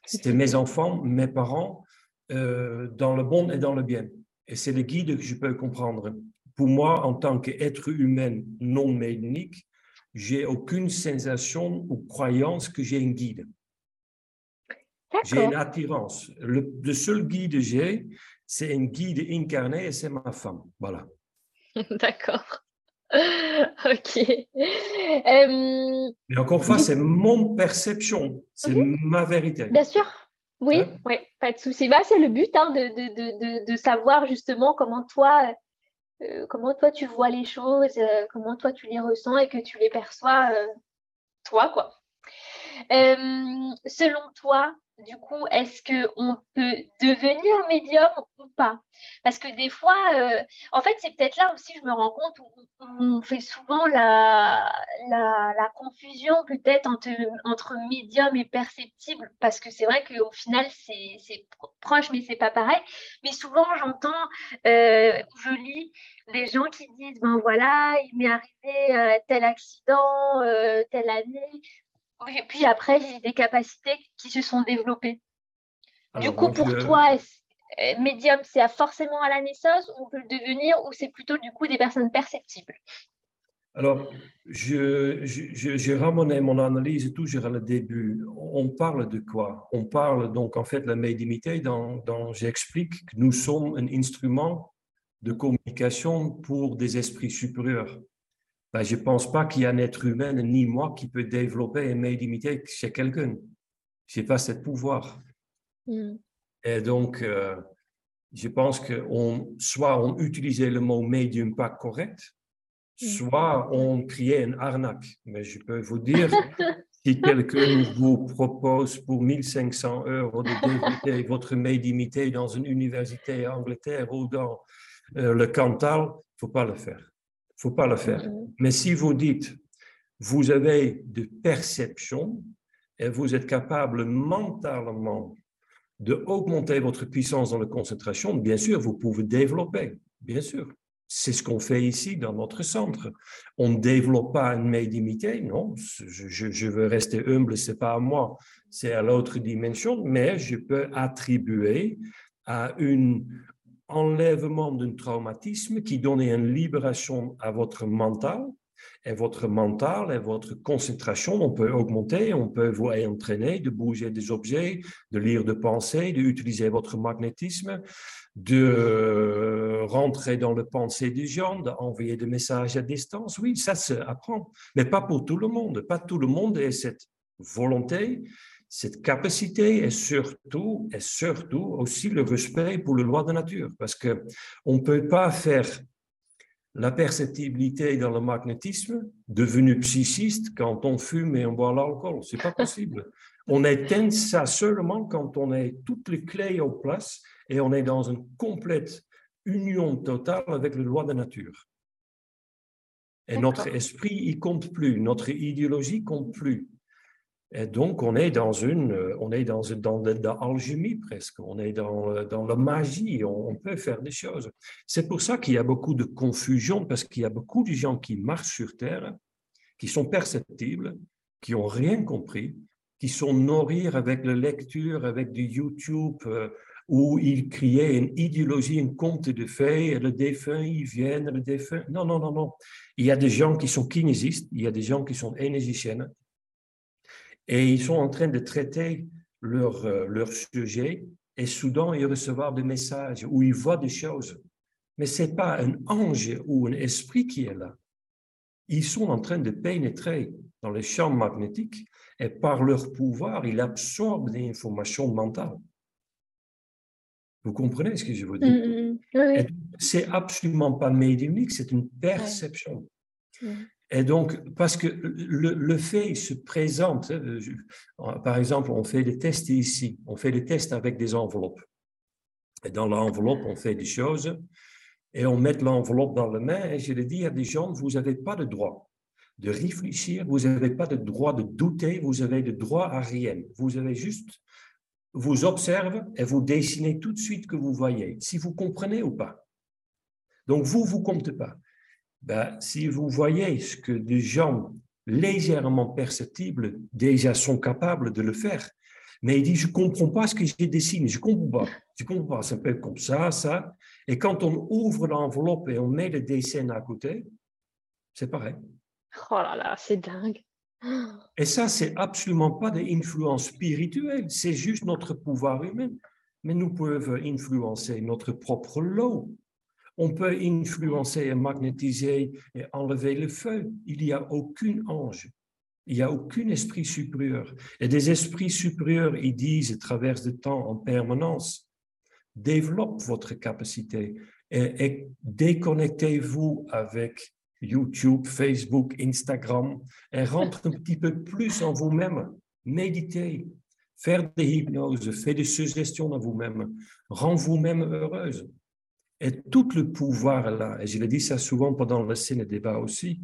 C'était mes enfants, mes parents, euh, dans le bon et dans le bien. Et c'est le guide que je peux comprendre. Pour moi, en tant qu'être humain non médinique, j'ai aucune sensation ou croyance que j'ai un guide. J'ai une attirance. Le, le seul guide que j'ai, c'est un guide incarné et c'est ma femme. Voilà. D'accord. ok. Euh, Mais encore une fois, c'est mon perception, c'est ma vérité. Bien sûr. Oui, oui, pas de souci. Bah, c'est le but hein, de, de, de, de, savoir justement comment toi, euh, comment toi tu vois les choses, euh, comment toi tu les ressens et que tu les perçois toi, quoi. selon toi, du coup, est-ce qu'on peut devenir médium ou pas? Parce que des fois, euh, en fait, c'est peut-être là aussi, je me rends compte, où on fait souvent la, confusion peut-être entre, médium et perceptible, parce que c'est vrai qu'au final, c'est proche, mais c'est pas pareil. Mais souvent, j'entends, euh, je lis des gens qui disent, ben voilà, il m'est arrivé euh, tel accident, telle année, et puis après, j'ai des capacités qui se sont développées. du coup, pour euh, toi, euh, médium, c'est forcément à la naissance ou on peut le devenir ou c'est plutôt du coup des personnes perceptibles? Alors, je, je, je, ramené mon analyse toujours à le début. On parle de quoi? On parle donc en fait de la médiumité dont, dont j'explique que nous sommes un instrument de communication pour des esprits supérieurs. Ben, je ne pense pas qu'il y a un être humain, ni moi, qui peut développer une médiumité chez quelqu'un. Je n'ai pas ce pouvoir. Hmm. Et donc, euh, je pense que soit on utilisait le mot médium pas correct, hmm. soit on créait une arnaque. Mais je peux vous dire, si quelqu'un vous propose pour 1500 euros de développer votre médiumité dans une université en Angleterre ou dans euh, le Cantal, il ne faut pas le faire faut pas le faire. Mm-hmm. Mais si vous dites, vous avez de perception et vous êtes capable mentalement de augmenter votre puissance dans la concentration, bien sûr, vous pouvez développer, bien sûr. C'est ce qu'on fait ici dans notre centre. On ne développe pas une médiumité, non. Je, je veux rester humble, c'est pas à moi, c'est à l'autre dimension, mais je peux attribuer à une enlèvement d'un traumatisme qui donne une libération à votre mental. Et votre mental et votre concentration, on peut augmenter, on peut vous entraîner de bouger des objets, de lire des pensées, d'utiliser votre magnétisme, de rentrer dans le pensée des gens, d'envoyer des messages à distance. Oui, ça s'apprend, mais pas pour tout le monde. Pas tout le monde a cette volonté cette capacité est surtout, et surtout aussi le respect pour les lois de nature, parce que on ne peut pas faire la perceptibilité dans le magnétisme devenu psychiste quand on fume et on boit l'alcool. C'est pas possible. On éteint ça seulement quand on a toutes les clés en place et on est dans une complète union totale avec le loi de nature. Et notre esprit, il compte plus, notre idéologie compte plus. Et donc, on est dans une, on est dans, dans, l'alchimie presque, on est dans, dans la magie, on, peut faire des choses. C'est pour ça qu'il y a beaucoup de confusion, parce qu'il y a beaucoup de gens qui marchent sur Terre, qui sont perceptibles, qui n'ont rien compris, qui sont nourris avec la lecture, avec du YouTube, euh, où ils criaient une idéologie, un conte de fées, le défunt, ils viennent, le défunt. Non, non, non, non. Il y a des gens qui sont kinésistes, il y a des gens qui sont énergiciennes, et ils sont en train de traiter leur, euh, leur sujet, et soudain, ils reçoivent des messages où ils voient des choses. Mais ce n'est pas un ange ou un esprit qui est là. Ils sont en train de pénétrer dans les champs magnétiques et par leur pouvoir, ils absorbent des informations mentales. Vous comprenez ce que je veux dire? Mm, mm, mm. C'est absolument pas médiumnique, c'est une perception. Et donc, parce que le, fait se présente, euh, par exemple, on fait des tests ici, on fait des tests avec des enveloppes. Et dans l'enveloppe, on fait des choses et on met l'enveloppe dans la main et je le dis à des gens, vous n'avez pas de droit de réfléchir, vous n'avez pas de droit de douter, vous avez de droit à rien. Vous avez juste vous observe et vous dessinez tout de suite que vous voyez, si vous comprenez ou pas. Donc, vous, vous comptez pas. Ben, si vous voyez ce que des gens légèrement perceptibles déjà sont capables de le faire, mais il dit, je comprends pas ce que j'ai dessiné, je comprends pas, je comprends pas, ça peut être comme ça, ça. Et quand on ouvre l'enveloppe et on met le dessin à côté, c'est pareil. Oh là là, c'est dingue. Et ça, c'est absolument pas d'influence spirituelle, c'est juste notre pouvoir humain. Mais nous pouvons influencer notre propre lot. On peut influencer et magnétiser et enlever le feu. Il n'y a aucun ange. Il n'y a aucun esprit supérieur. Et des esprits supérieurs, ils disent, à travers le temps en permanence, développe votre capacité et, et déconnectez-vous avec YouTube, Facebook, Instagram, et rentre un petit peu plus en vous-même. Méditez, faire des hypnoses, faire des suggestions à vous-même, rend vous-même heureuse. Et tout le pouvoir là, et je le dis ça souvent pendant le scène débat aussi,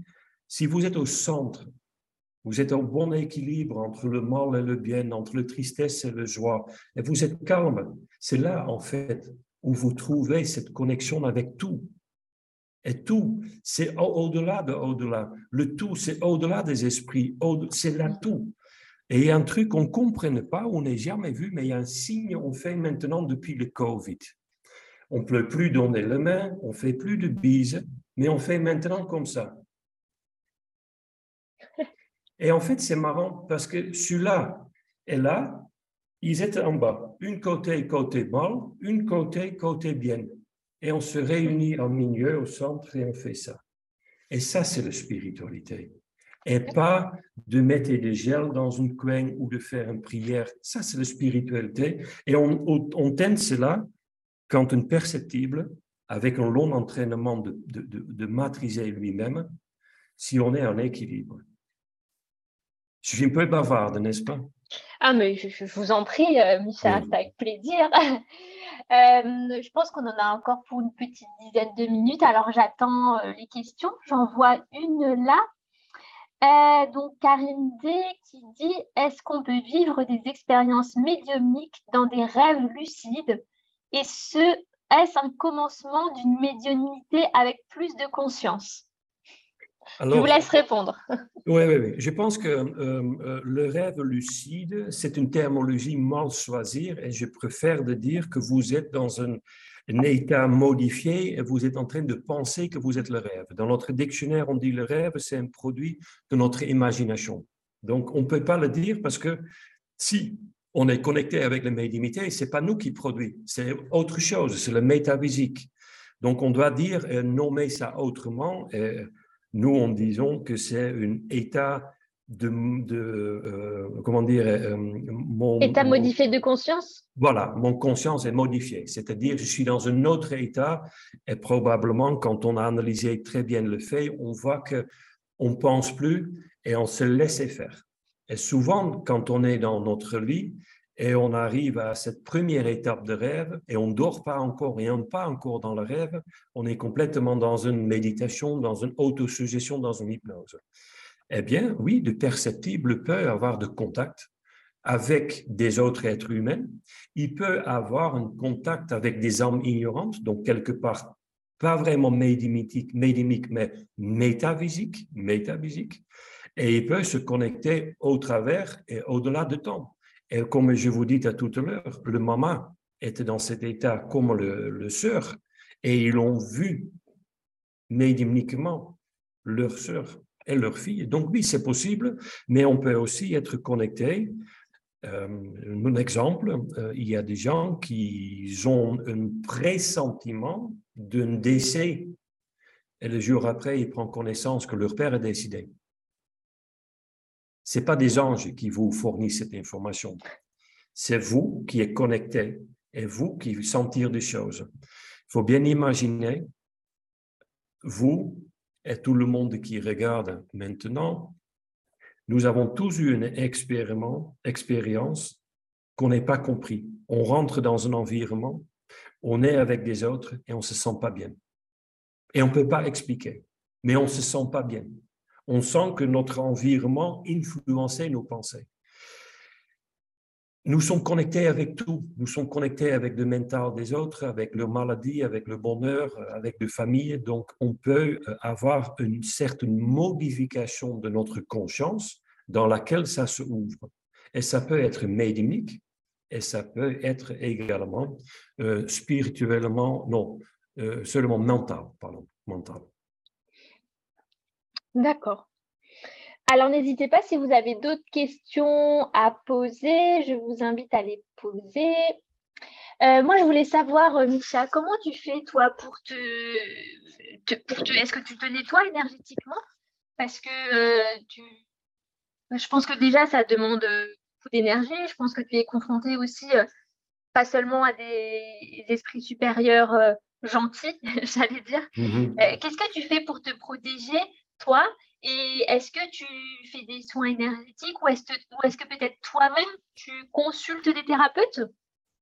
si vous êtes au centre, vous êtes au bon équilibre entre le mal et le bien, entre la tristesse et la joie, et vous êtes calme, c'est là en fait où vous trouvez cette connexion avec tout. Et tout, c'est au-delà de au-delà. Le tout, c'est au-delà des esprits, c'est là tout. Et il y a un truc qu'on ne comprenne pas, on n'a jamais vu, mais il y a un signe qu'on fait maintenant depuis le Covid. On ne peut plus donner la main, on fait plus de bises, mais on fait maintenant comme ça. Et en fait, c'est marrant parce que celui-là et là, ils étaient en bas. Une côté, côté mal, une côté, côté bien et on se réunit en milieu, au centre, et on fait ça. Et ça, c'est la spiritualité. Et pas de mettre des gels dans une coin ou de faire une prière. Ça, c'est la spiritualité. Et on, on, tente cela quand un perceptible, avec un long entraînement de, de, de, maîtriser lui-même, si on est en équilibre. Je suis un peu bavarde, n'est-ce pas? Ah, mais je, vous en prie, euh, Michel, c'est avec plaisir. Euh, je pense qu'on en a encore pour une petite dizaine de minutes. Alors j'attends euh, les questions. J'en vois une là. Euh, donc Karine D qui dit Est-ce qu'on peut vivre des expériences médiumniques dans des rêves lucides? Et ce, est-ce un commencement d'une médiumnité avec plus de conscience? Je vous laisse répondre. Oui, oui, oui. Je pense que euh, euh, le rêve lucide, c'est une terminologie mal choisie et je préfère de dire que vous êtes dans un, état modifié et vous êtes en train de penser que vous êtes le rêve. Dans notre dictionnaire, on dit le rêve, c'est un produit de notre imagination. Donc, on ne peut pas le dire parce que si on est connecté avec la médiumité, ce n'est pas nous qui produit, c'est autre chose, c'est le métaphysique. Donc, on doit dire, nommer ça autrement. Et, nous, on disons que c'est un état de, de euh, comment dire, euh, mon état modifié de conscience? Voilà, mon conscience est modifiée, c'est-à-dire je suis dans un autre état et probablement quand on a analysé très bien le fait, on voit que on pense plus et on se laisse faire. Et souvent, quand on est dans notre lit et on arrive à cette première étape de rêve et on ne dort pas encore et on n'est pas encore dans le rêve, on est complètement dans une méditation, dans une autosuggestion, dans une hypnose. Eh bien, oui, de perceptible peut avoir de contact avec des autres êtres humains. Il peut avoir un contact avec des âmes ignorantes, donc quelque part pas vraiment médimique, mais métaphysique, métaphysique. Et il peut se connecter au travers et au-delà de temps. Et comme je vous dis à tout à l'heure, le maman était dans cet état comme le, le sœur, et ils ont vu médimiquement leur sœur et leur fille. Donc oui, c'est possible, mais on peut aussi être connecté. Euh, un exemple, euh, il y a des gens qui ont un pressentiment d'un décès et le jour après, ils prennent connaissance que leur père est décédé. Ce n'est pas des anges qui vous fournissent cette information. C'est vous qui êtes connecté et vous qui sentir des choses. Il faut bien imaginer, vous et tout le monde qui regarde maintenant, nous avons tous eu une expérience qu'on n'est pas compris. On rentre dans un environnement, on est avec des autres et on ne se sent pas bien. Et on ne peut pas expliquer, mais on ne se sent pas bien on sent que notre environnement influençait nos pensées. Nous sommes connectés avec tout. Nous sommes connectés avec le mental des autres, avec leur maladie, avec le bonheur, avec les familles. Donc, on peut euh, avoir une certaine modification de notre conscience dans laquelle ça se ouvre. Et ça peut être médimique et ça peut être également euh, spirituellement, non, euh, seulement mental, pardon, mental. D'accord. Alors n'hésitez pas si vous avez d'autres questions à poser, je vous invite à les poser. Euh, moi, je voulais savoir, euh, Micha, comment tu fais toi pour te, est-ce que tu te nettoies énergétiquement? Parce que euh, tu, je pense que déjà ça demande beaucoup d'énergie. Je pense que tu es confronté aussi pas seulement à des esprits supérieurs gentils, j'allais dire. Mmh qu'est-ce que tu fais pour te protéger toi Et est-ce que tu fais des soins énergétiques ou est-ce que, peut-être toi-même tu consultes des thérapeutes?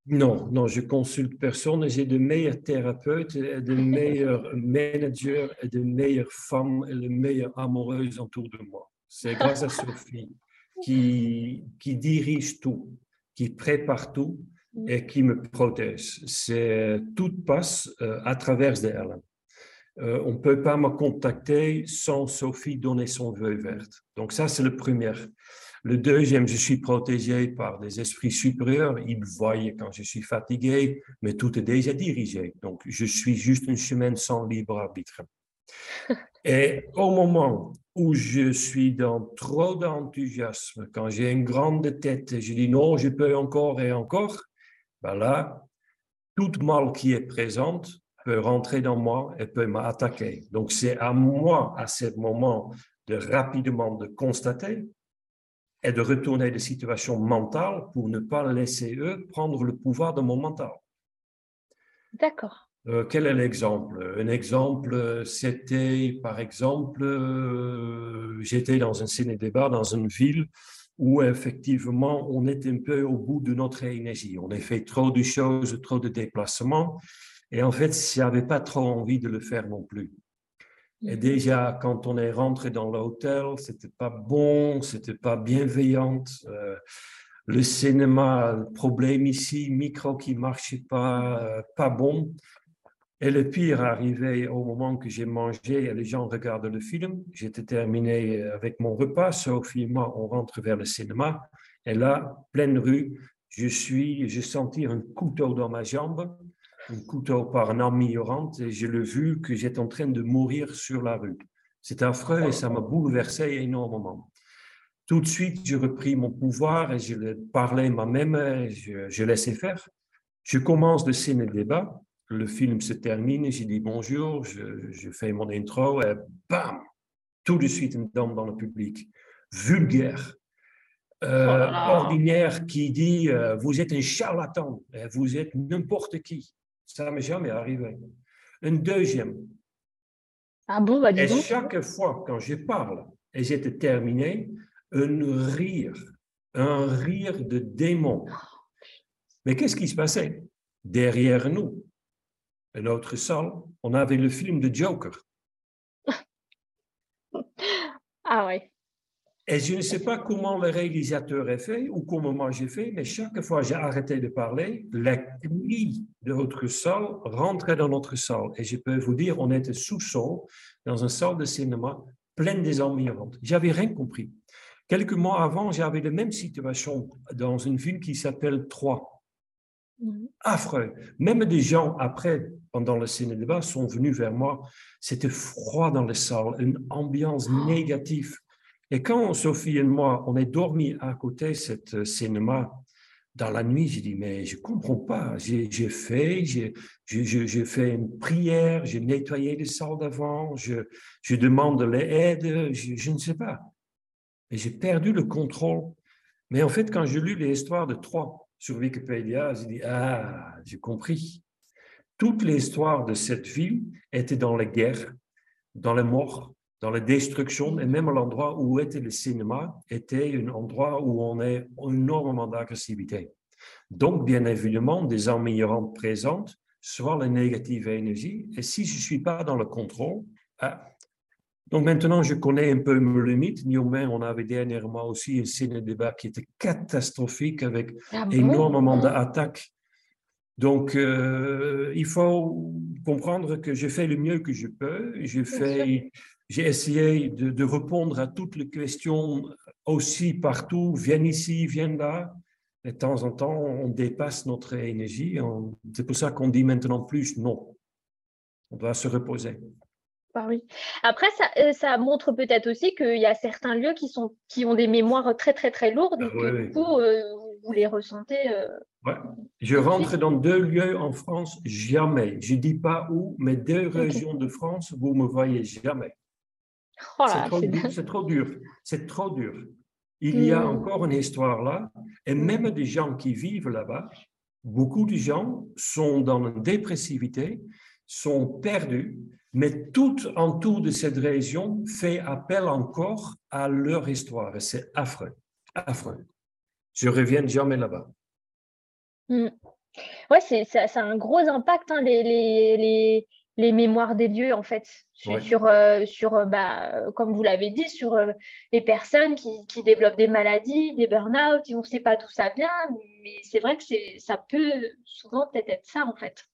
Non, non, je consulte personne. J'ai de meilleurs thérapeutes, de meilleurs managers, de meilleures femmes et de meilleures amoureuses autour de moi. C'est grâce à Sophie qui, qui dirige tout, qui prépare tout mm. et qui me protège. C'est tout passe euh, à travers d'elle. Euh, on ne peut pas me contacter sans Sophie donner son vœu vert. Donc ça, c'est le premier. Le deuxième, je suis protégé par des esprits supérieurs. Ils voient quand je suis fatigué, mais tout est déjà dirigé. Donc, je suis juste un chemin sans libre arbitre. Et au moment où je suis dans trop d'enthousiasme, quand j'ai une grande tête, je dis non, je peux encore et encore, ben là, toute mal qui est présente peut rentrer dans moi et peut m'attaquer. Donc, c'est à moi, à ce moment, de rapidement de constater et de retourner des situations mentales pour ne pas laisser eux prendre le pouvoir de mon mental. D'accord. Euh, quel est l'exemple? Un exemple, c'était, par exemple, euh, j'étais dans un ciné-débat dans une ville où effectivement on est un peu au bout de notre énergie. On a fait trop de choses, trop de déplacements, et en fait, je n'avais pas trop envie de le faire non plus. Et mhm. déjà, quand on est rentré dans l'hôtel, c'était pas bon, c'était pas bienveillant. Euh, le cinéma, problème ici, micro qui marchait pas, euh, pas bon. Et le pire arrivait au moment que j'ai mangé et les gens regardent le film. J'étais terminé avec mon repas. Sophie et moi, on rentre vers le cinéma. Et là, pleine rue, je suis, j'ai senti un couteau dans ma jambe un couteau par un arme ignorante et j'ai le vu que j'étais en train de mourir sur la rue. C'était affreux et ça m'a bouleversé énormément. Tout de suite, j'ai repris mon pouvoir et je parlais moi-même, je, je laissais faire. Je commence le débat, le film se termine, j'ai dit bonjour, je, je, fais mon intro et bam, tout de suite une dame dans le public, vulgaire, euh, oh ordinaire, qui dit euh, vous êtes un charlatan, vous êtes n'importe qui. Ça m'est jamais arrivé. Une deuxième. Ah bon, bah, Et chaque fois quand je parle et j'étais terminé, un rire, un rire de démon. Mais qu'est-ce qui se passait? Derrière nous, une autre salle, on avait le film de Joker. Ah oui. Et je ne sais pas comment le réalisateur a fait ou comment moi j'ai fait, mais chaque fois que j'ai arrêté de parler, la cri de notre salle rentrait dans notre salle. Et je peux vous dire, on était sous-sol, dans une salle de cinéma pleine des environnantes. J'avais rien compris. Quelques mois avant, j'avais la même situation dans une ville qui s'appelle Troyes. Mhm. Affreux. Même des gens, après, pendant le ciné-débat, sont venus vers moi. C'était froid dans les salles, une ambiance négative. Et quand Sophie et moi, on est dormi à côté de ce cinéma, dans la nuit, j'ai dit, mais je ne comprends pas. J'ai fait, j'ai fait une prière, j'ai nettoyé les salles d'avant, je, je demande l'aide, je, ne sais pas. Mais j'ai perdu le contrôle. Mais en fait, quand j'ai lu les histoires de trois sur Wikipédia, j'ai dit, ah, j'ai compris. Toute l'histoire de cette ville était dans la guerre, dans la mort, dans la destruction, et même l'endroit où était le cinéma était un endroit où on a énormément d'agressivité. Donc, bien évidemment, des améliorants présentes, soit la négative énergie, et si je ne suis pas dans le contrôle, ah. donc maintenant je connais un peu mes limites. Néanmoins, on avait dernièrement aussi un ciné-débat qui était catastrophique avec ah énormément d'attaques. Donc, euh, il faut comprendre que je fais le mieux que je peux. J'ai essayé de, répondre à toutes les questions aussi partout, viens ici, viens là. Et de temps en temps, on dépasse notre énergie. C'est pour ça qu'on dit maintenant plus non. On doit se reposer. Bah oui. Après, ça, euh, ça montre peut-être aussi qu'il y a certains lieux qui, sont, qui ont des mémoires très, très, très lourdes. et ah du coup, euh, vous les ressentez. Euh, ouais. Je rentre dans deux lieux en France, jamais. Je ne dis pas où, mais deux régions de France, vous ne me voyez jamais. Oh c'est trop, dur. C'est trop dur. Il y a hmm. encore une histoire là, et même des gens qui vivent là-bas, beaucoup de gens sont dans une dépressivité, sont perdus, mais tout en tout de cette région fait appel encore à leur histoire. Et c'est affreux, affreux. Je reviens jamais là-bas. Hmm. Ouais, c'est, ça, a un gros impact, hein, les, les, les mémoires des lieux, en fait, sur, euh, sur euh, bah, euh, comme vous l'avez dit, sur les personnes qui, développent des maladies, des burn-out, on ne sait pas tout ça bien, mais c'est vrai que ça peut souvent peut-être être ça, en fait.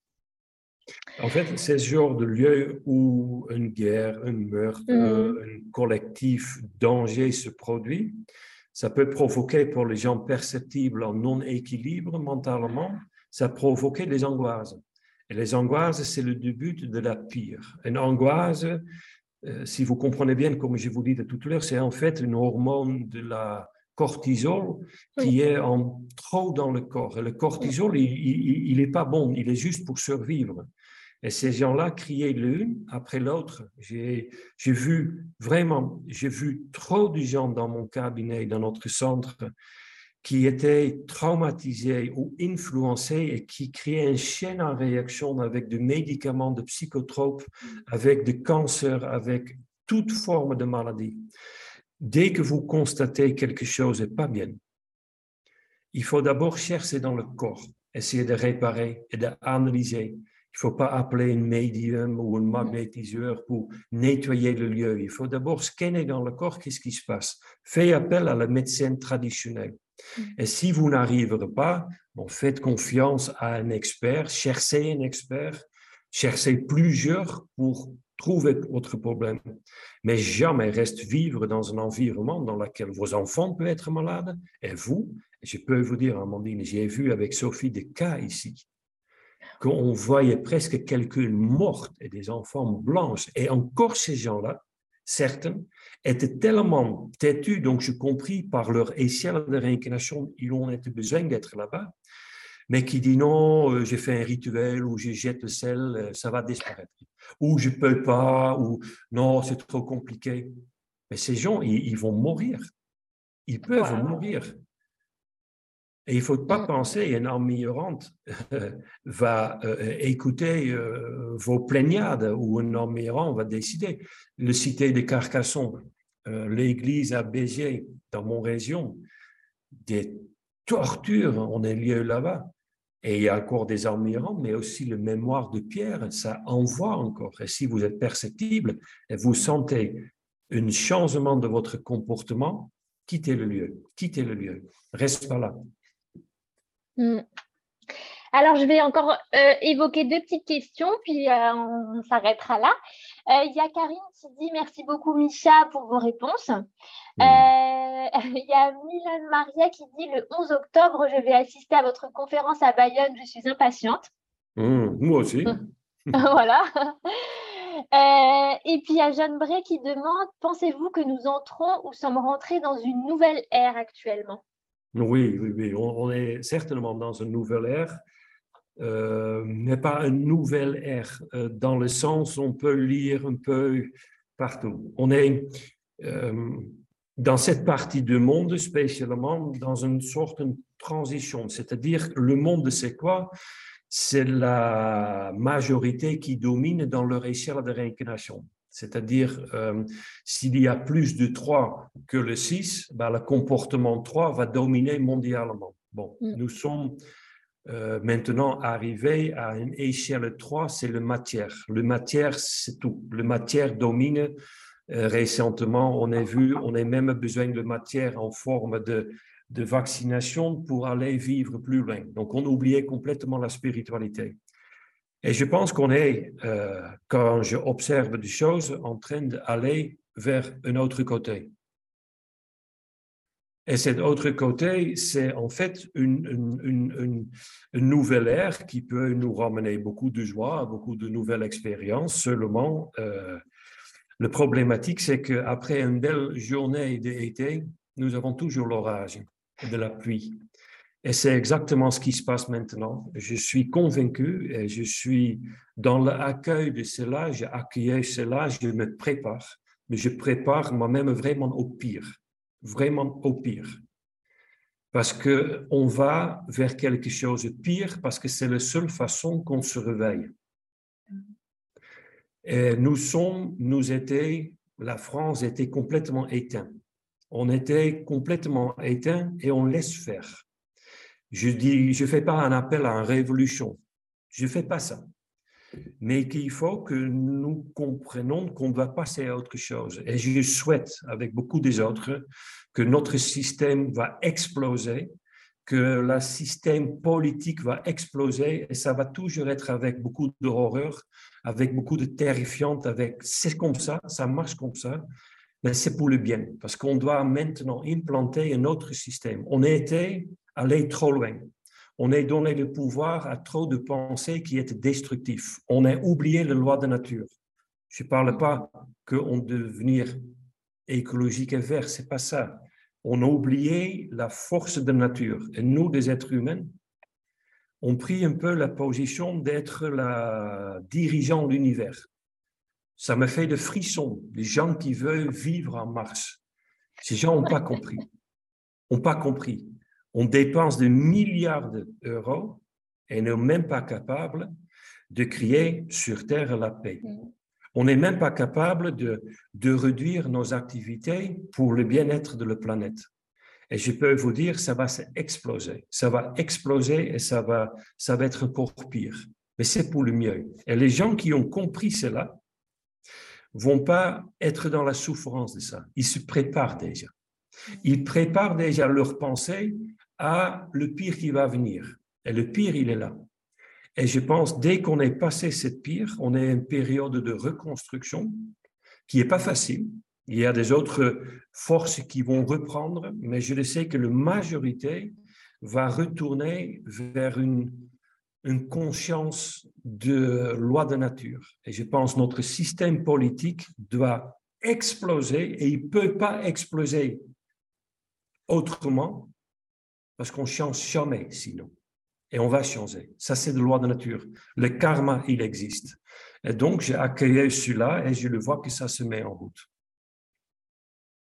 En fait, c'est ce genre de lieu où une guerre, un meurtre, mmh. un collectif danger se produit. Ça peut provoquer pour les gens perceptibles en non-équilibre mentalement, ça provoquer des angoisses. Et les angoisses, c'est le début de la pire. Une angoisse, euh, si vous comprenez bien, comme je vous disais tout à l'heure, c'est en fait une hormone de la cortisol qui est en trop dans le corps. Et le cortisol, il n'est pas bon, il est juste pour survivre. Et ces gens-là criaient l'une après l'autre. J'ai vu vraiment, j'ai vu trop de gens dans mon cabinet, dans notre centre, qui étaient traumatisés ou influencés et qui créaient une chaîne en réaction avec des médicaments, de psychotropes, mm. avec des cancers, avec toute forme de maladie. Dès que vous constatez quelque chose n'est pas bien, il faut d'abord chercher dans le corps, essayer de réparer et d'analyser. Il ne faut pas appeler un médium ou un mm. magnétiseur pour nettoyer le lieu. Il faut d'abord scanner dans le corps qu'est-ce qui se passe. Faites appel à la médecine traditionnelle. Mm. Et si vous n'arriverez pas, bon, faites confiance à un expert, cherchez un expert, cherchez plusieurs pour trouver votre problème. Mais jamais reste vivre dans un environnement dans lequel vos enfants peuvent être malades et vous, je peux vous dire, Amandine, j'ai vu avec Sophie des cas ici qu'on voyait presque quelqu'un morte et des enfants blanches. Et encore ces gens-là, certains, étaient tellement têtus, donc je compris par leur échelle de réincarnation, ils ont été besoin d'être là-bas, mais qui dit non, euh, j'ai fait un rituel ou je jette le sel, euh, ça va disparaître. Ou je peux pas, ou non, c'est trop compliqué. Mais ces gens, ils, vont mourir. Ils peuvent mourir. Et il ne faut pas mm. penser qu'une emmillorante va euh, écouter vos plaignades ou un emmillorant va décider. Le cité de Carcassonne, euh, l'église à Béziers, dans mon région, des tortures ont lieu là-bas. Et il y a encore des admirants, mais aussi le mémoire de Pierre, ça envoie encore. Et si vous êtes perceptible et vous sentez un changement de votre comportement, quittez le lieu, quittez le lieu, reste pas là. Hmm. Alors, je vais encore euh, évoquer deux petites questions, puis euh, on, s'arrêtera là. Euh, il y a Karine qui dit merci beaucoup, Micha, pour vos réponses. Hmm. Il y a Milan Maria qui dit le 11 octobre, je vais assister à votre conférence à Bayonne, je suis impatiente. Hmm, moi aussi. voilà. et puis il y a Jeanne Bray qui demande pensez-vous que nous entrons ou sommes rentrés dans une nouvelle ère actuellement? Oui, oui, oui. On, est certainement dans une nouvelle ère. Euh, mais pas une nouvelle ère, euh, dans le sens où on peut lire un peu partout. On est euh, dans cette partie du monde, spécialement, dans une sorte de transition, c'est-à-dire le monde, c'est quoi? C'est la majorité qui domine dans leur échelle de réincarnation. C'est-à-dire, s'il y a plus de 3 que le 6, ben, le comportement 3 va dominer mondialement. Bon, mm. nous sommes euh, maintenant arrivé à une échelle 3, c'est le matière. Le matière, c'est tout. Le matière domine. Euh, récemment, on a vu, on a même besoin de matière en forme de, de vaccination pour aller vivre plus loin. Donc, on oubliait complètement la spiritualité. Et je pense qu'on est, euh, quand je observe des choses, en train d'aller vers un autre côté. Et cet autre côté, c'est en fait une, une, une, nouvelle ère qui peut nous ramener beaucoup de joie, beaucoup de nouvelles expériences. Seulement, euh, le problématique, c'est qu'après une belle journée d'été, nous avons toujours l'orage de la pluie. Et c'est exactement ce qui se passe maintenant. Je suis convaincu et je suis dans l'accueil de cela, j'ai cela, je me prépare, mais je prépare moi-même vraiment au pire vraiment au pire. Parce qu'on va vers quelque chose de pire, parce que c'est la seule façon qu'on se réveille. Et nous sommes, nous étions, la France était complètement éteinte. On était complètement éteint et on laisse faire. Je dis, je fais pas un appel à une révolution. Je fais pas ça mais qu'il faut que nous comprenions qu'on va passer à autre chose. Et je souhaite, avec beaucoup des autres, que notre système va exploser, que le système politique va exploser, et ça va toujours être avec beaucoup d'horreur, avec beaucoup de terrifiante, avec c'est comme ça, ça marche comme ça, mais c'est pour le bien, parce qu'on doit maintenant implanter un autre système. On était allé trop loin on a donné le pouvoir à trop de pensées qui étaient destructives. On a oublié les lois de nature. Je ne parle pas qu'on devenir écologique et vert, c'est pas ça. On a oublié la force de nature. Et nous, des êtres humains, on pris un peu la position d'être la dirigeant de l'univers. Ça me fait de frissons, les gens qui veulent vivre en Mars. Ces gens n'ont pas compris. N'ont pas compris on dépense des milliards d'euros et n'est même pas capable de créer sur Terre la paix. Mm. On n'est même pas capable de, de réduire nos activités pour le bien-être de la planète. Et je peux vous dire, ça va exploser. Ça va exploser et ça va, ça va être pour pire. Mais c'est pour le mieux. Et les gens qui ont compris cela vont pas être dans la souffrance de ça. Ils se préparent déjà. Ils préparent déjà leurs pensées à le pire qui va venir. Et le pire, il est là. Et je pense, dès qu'on est passé cette pire, on est une période de reconstruction qui n'est pas facile. Il y a des autres forces qui vont reprendre, mais je le sais que la majorité va retourner vers une, une conscience de loi de nature. Et je pense que notre système politique doit exploser et il ne peut pas exploser autrement parce qu'on change jamais sinon. Et on va changer. Ça, c'est de loi de nature. Le karma, il existe. Et donc, j'ai accueilli celui-là et je le vois que ça se met en route.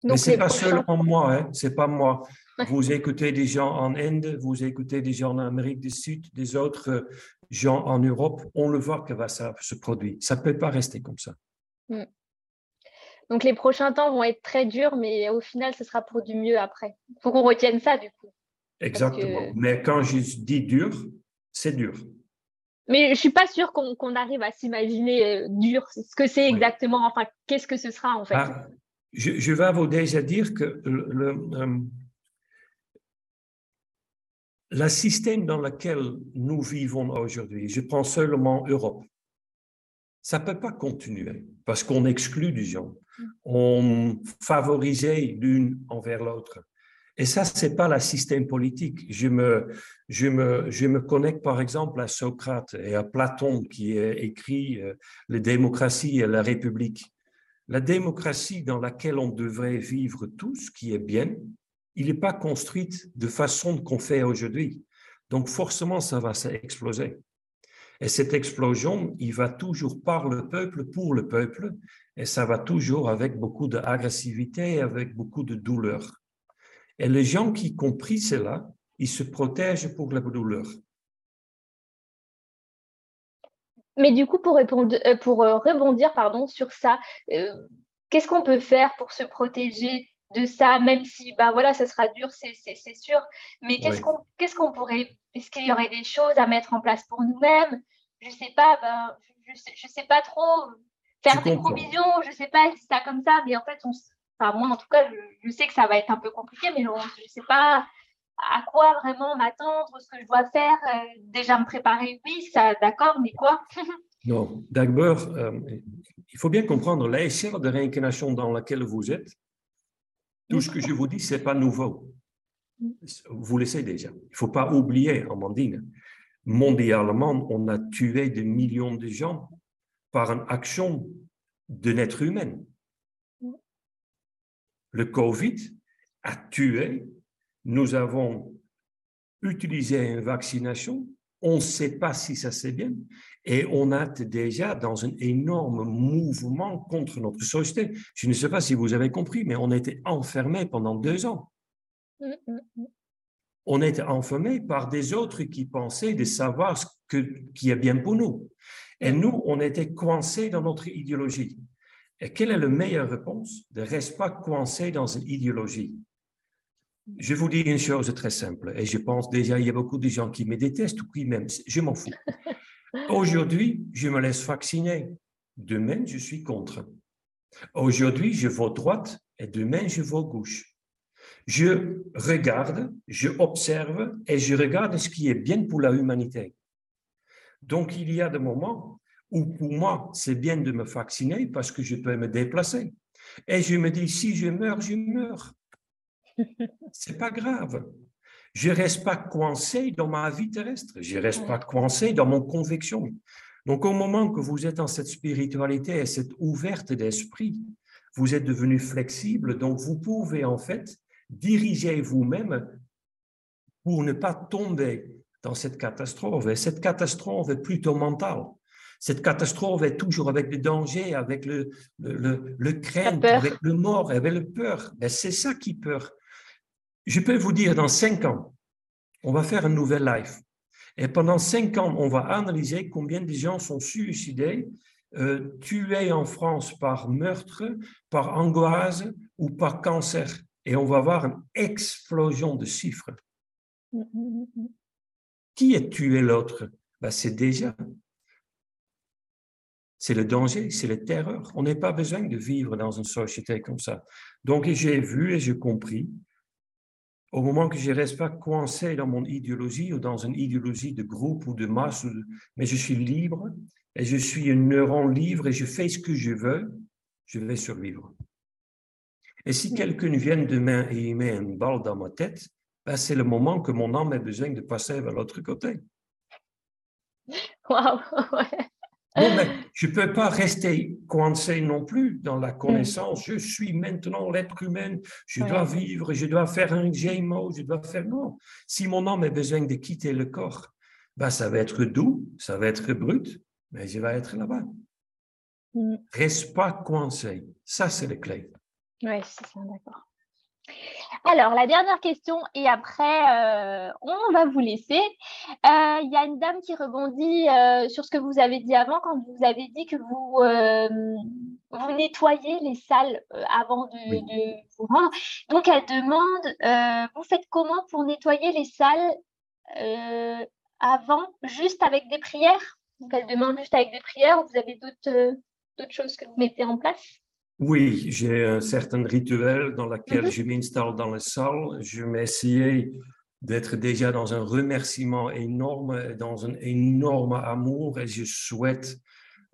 Mais ce n'est pas seulement moi, hein, c'est pas moi. Vous écoutez des gens en Inde, vous écoutez des gens en Amérique du Sud, des autres euh, gens en Europe, on le voit que ça se produit. Ça ne peut pas rester comme ça. Mm. Donc les prochains temps vont être très durs, mais au final, ce sera pour du mieux après. Il faut qu'on retienne ça du coup. Exactement. Mais quand je dis dur, c'est dur. Mais je ne suis pas sûre qu'on arrive à s'imaginer euh, dur, ce que c'est exactement, enfin, qu'est-ce que ce sera en fait. Ah, je, vais vous déjà dire que le, le système dans lequel nous vivons aujourd'hui, je prends seulement Europe, ça ne peut pas continuer parce qu'on exclut des gens, mm. on favorisait l'une envers l'autre. Et ça, ce n'est pas le système politique. Je me, je, me, je me connecte par exemple à Socrate et à Platon qui écrit euh, La démocratie et la République. La démocratie dans laquelle on devrait vivre tous, qui est bien, il n'est pas construite de façon qu'on fait aujourd'hui. Donc forcément, ça va s'exploser. Et cette explosion, il va toujours par le peuple, pour le peuple, et ça va toujours avec beaucoup d'agressivité, avec beaucoup de douleur. Et les gens qui compris cela, ils se protègent pour la douleur. Mais du coup, pour, répondre, euh, pour euh, rebondir pardon, sur ça, euh, qu'est-ce qu'on peut faire pour se protéger de ça, même si bah voilà, ça sera dur, c'est sûr. Mais qu'est-ce qu'on qu'est-ce qu'on pourrait, est-ce qu'il y aurait des choses à mettre en place pour nous-mêmes? Je sais pas, ben, je, je, sais, pas trop faire des provisions, je sais pas si ça comme ça, mais en fait, on, enfin, moi en tout cas, je, sais que ça va être un peu compliqué, mais je sais pas à quoi vraiment m'attendre, ce que je dois faire. Euh, déjà me préparer, oui, ça, d'accord, mais quoi? Non, d'abord, euh, il faut bien comprendre l'échelle de réincarnation dans laquelle vous êtes tout ce que je vous dis, ce n'est pas nouveau. Vous le savez déjà. Il ne faut pas oublier, Amandine, mondialement, on a tué des millions de gens par une action d'un être humain. Le Covid a tué. Nous avons utilisé une vaccination. On ne sait pas si ça c'est bien. Et on est déjà dans un énorme mouvement contre notre société. Je ne sais pas si vous avez compris, mais on était enfermés pendant deux ans. On était enfermés par des autres qui pensaient de savoir ce que, qui est bien pour nous. Et nous, on était coincés dans notre idéologie. Et quelle est la meilleure réponse De rester pas coincé dans une idéologie? Je vous dis une chose très simple, et je pense déjà il y a beaucoup de gens qui me détestent ou qui m'aiment. Je m'en fous. Aujourd'hui, je me laisse vacciner. Demain, je suis contre. Aujourd'hui, je vote droite et demain, je vote gauche. Je regarde, je observe et je regarde ce qui est bien pour la humanité. Donc, il y a des moments où pour moi, c'est bien de me vacciner parce que je peux me déplacer. Et je me dis, si je meurs, je meurs. C'est pas grave. Je ne reste pas coincé dans ma vie terrestre, je ne reste pas coincé dans mon conviction. Donc, au moment que vous êtes dans cette spiritualité et cette ouverte d'esprit, vous êtes devenu flexible, donc vous pouvez en fait diriger vous-même pour ne pas tomber dans cette catastrophe. Et cette catastrophe est plutôt mentale. Cette catastrophe est toujours avec le danger, avec le, le, le, crainte, avec le mort, avec le peur. C'est ça qui peur. Je peux vous dire, dans cinq ans, on va faire un nouvel live. Et pendant cinq ans, on va analyser combien de gens sont suicidés, euh, tués en France par meurtre, par angoisse ou par cancer. Et on va avoir une explosion de chiffres. Qui est tué l'autre? Ben, C'est déjà. C'est le danger, c'est la terreur. On n'a pas besoin de vivre dans une société comme ça. Donc, j'ai vu et j'ai compris au moment que je ne reste pas coincé dans mon idéologie ou dans une idéologie de groupe ou de masse, mais je suis libre et je suis un neuron libre et je fais ce que je veux, je vais survivre. Et si quelqu'un vient demain et il met une balle dans ma tête, ben c'est le moment que mon âme a besoin de passer vers l'autre côté. Waouh, je ne peux pas rester coincé non plus dans la connaissance. Je suis maintenant l'être humain, je dois vivre, je dois faire un gémeau, je dois faire non. Si mon âme a besoin de quitter le corps, ben ça va être doux, ça va être brut, mais je vais être là-bas. Mm. Reste pas coincé. Ça, c'est la clé. Oui, c'est ça, d'accord. Alors, la dernière question, et après, euh, on va vous laisser. Euh, il y a une dame qui rebondit euh, sur ce que vous avez dit avant, quand vous avez dit que vous, vous nettoyez les salles avant de, vous rendre. Donc, elle demande, vous faites comment pour nettoyer les salles avant, juste avec des prières? Donc, elle demande juste avec des prières, ou vous avez d'autres choses que vous mettez en place? Oui, j'ai un certain rituel dans lequel mhm. je m'installe dans la salle. Je m'essayais d'être déjà dans un remerciement énorme, dans un énorme amour et je souhaite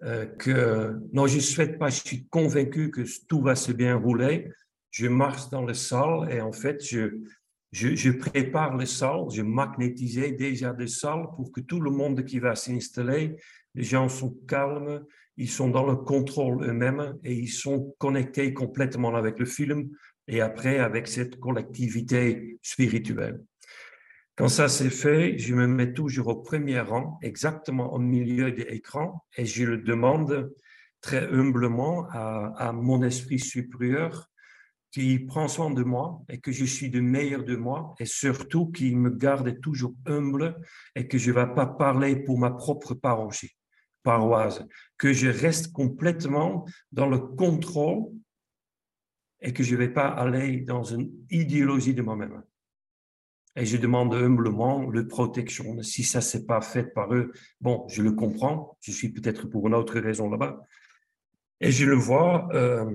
euh, que, non, je ne souhaite pas, je suis convaincu que tout va se bien rouler. Je marche dans la salle et en fait, je, je, je prépare la salle, je magnétisais déjà la salle pour que tout le monde qui va s'installer, les gens sont calmes, ils sont dans le contrôle eux-mêmes et ils sont connectés complètement avec le film et après avec cette collectivité spirituelle. Quand ça c'est fait, je me mets toujours au premier rang, exactement au milieu de l'écran, et je le demande très humblement à, mon esprit supérieur qui prend soin de moi et que je suis le meilleur de moi et surtout qui me garde toujours humble et que je ne vais pas parler pour ma propre parochie paroisse, que je reste complètement dans le contrôle et que je ne vais pas aller dans une idéologie de moi-même. Et je demande humblement le protection. Si ça s'est pas fait par eux, bon, je le comprends. Je suis peut-être pour une autre raison là-bas. Et je le vois euh,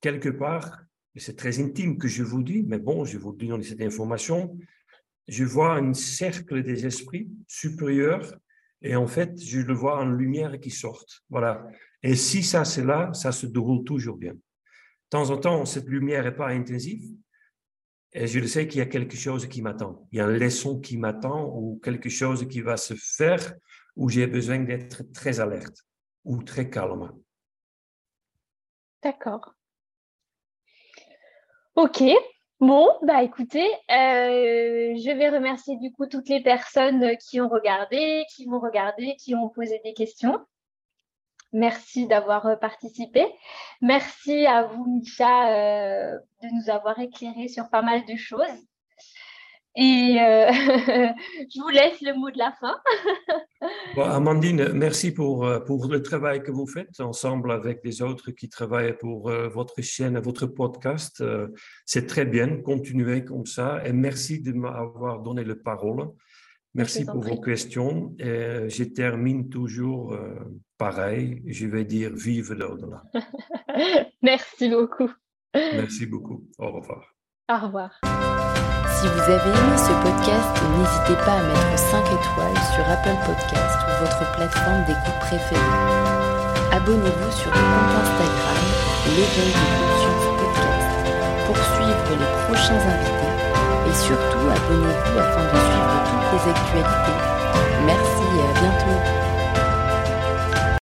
quelque part, c'est très intime que je vous dis, mais bon, je vous donne cette information. Je vois un cercle des esprits supérieurs et en fait, je le vois en lumière qui sort. Voilà. Et si ça, c'est là, ça se déroule toujours bien. De temps en temps, cette lumière n'est pas intensive. Et je sais qu'il y a quelque chose qui m'attend. Il y a une leçon qui m'attend ou quelque chose qui va se faire où j'ai besoin d'être très alerte ou très calme. D'accord. Ok. Bon, bah écoutez, euh, je vais remercier du coup toutes les personnes qui ont regardé, qui vont regarder, qui ont posé des questions. Merci d'avoir euh, participé. Merci à vous, Micha, euh, de nous avoir éclairé sur pas mal de choses. Et euh, je vous laisse le mot de la fin. Amandine, merci pour, euh, pour le travail que vous faites ensemble avec les autres qui travaillent pour euh, votre chaîne, votre podcast. C'est très bien, continuez comme ça. Et merci de m'avoir donné la parole. Merci pour vos questions. Et je termine toujours pareil. Je vais dire vive l'au-delà. merci beaucoup. Merci beaucoup. Au revoir. Au revoir. Si vous avez aimé ce podcast, n'hésitez pas à mettre 5 étoiles sur Apple Podcast ou votre plateforme d'écoute préférée. Abonnez-vous sur le compte Instagram L'éveil de conscience podcast pour suivre les prochains invités et surtout abonnez-vous afin de suivre toutes les actualités. Merci et à bientôt.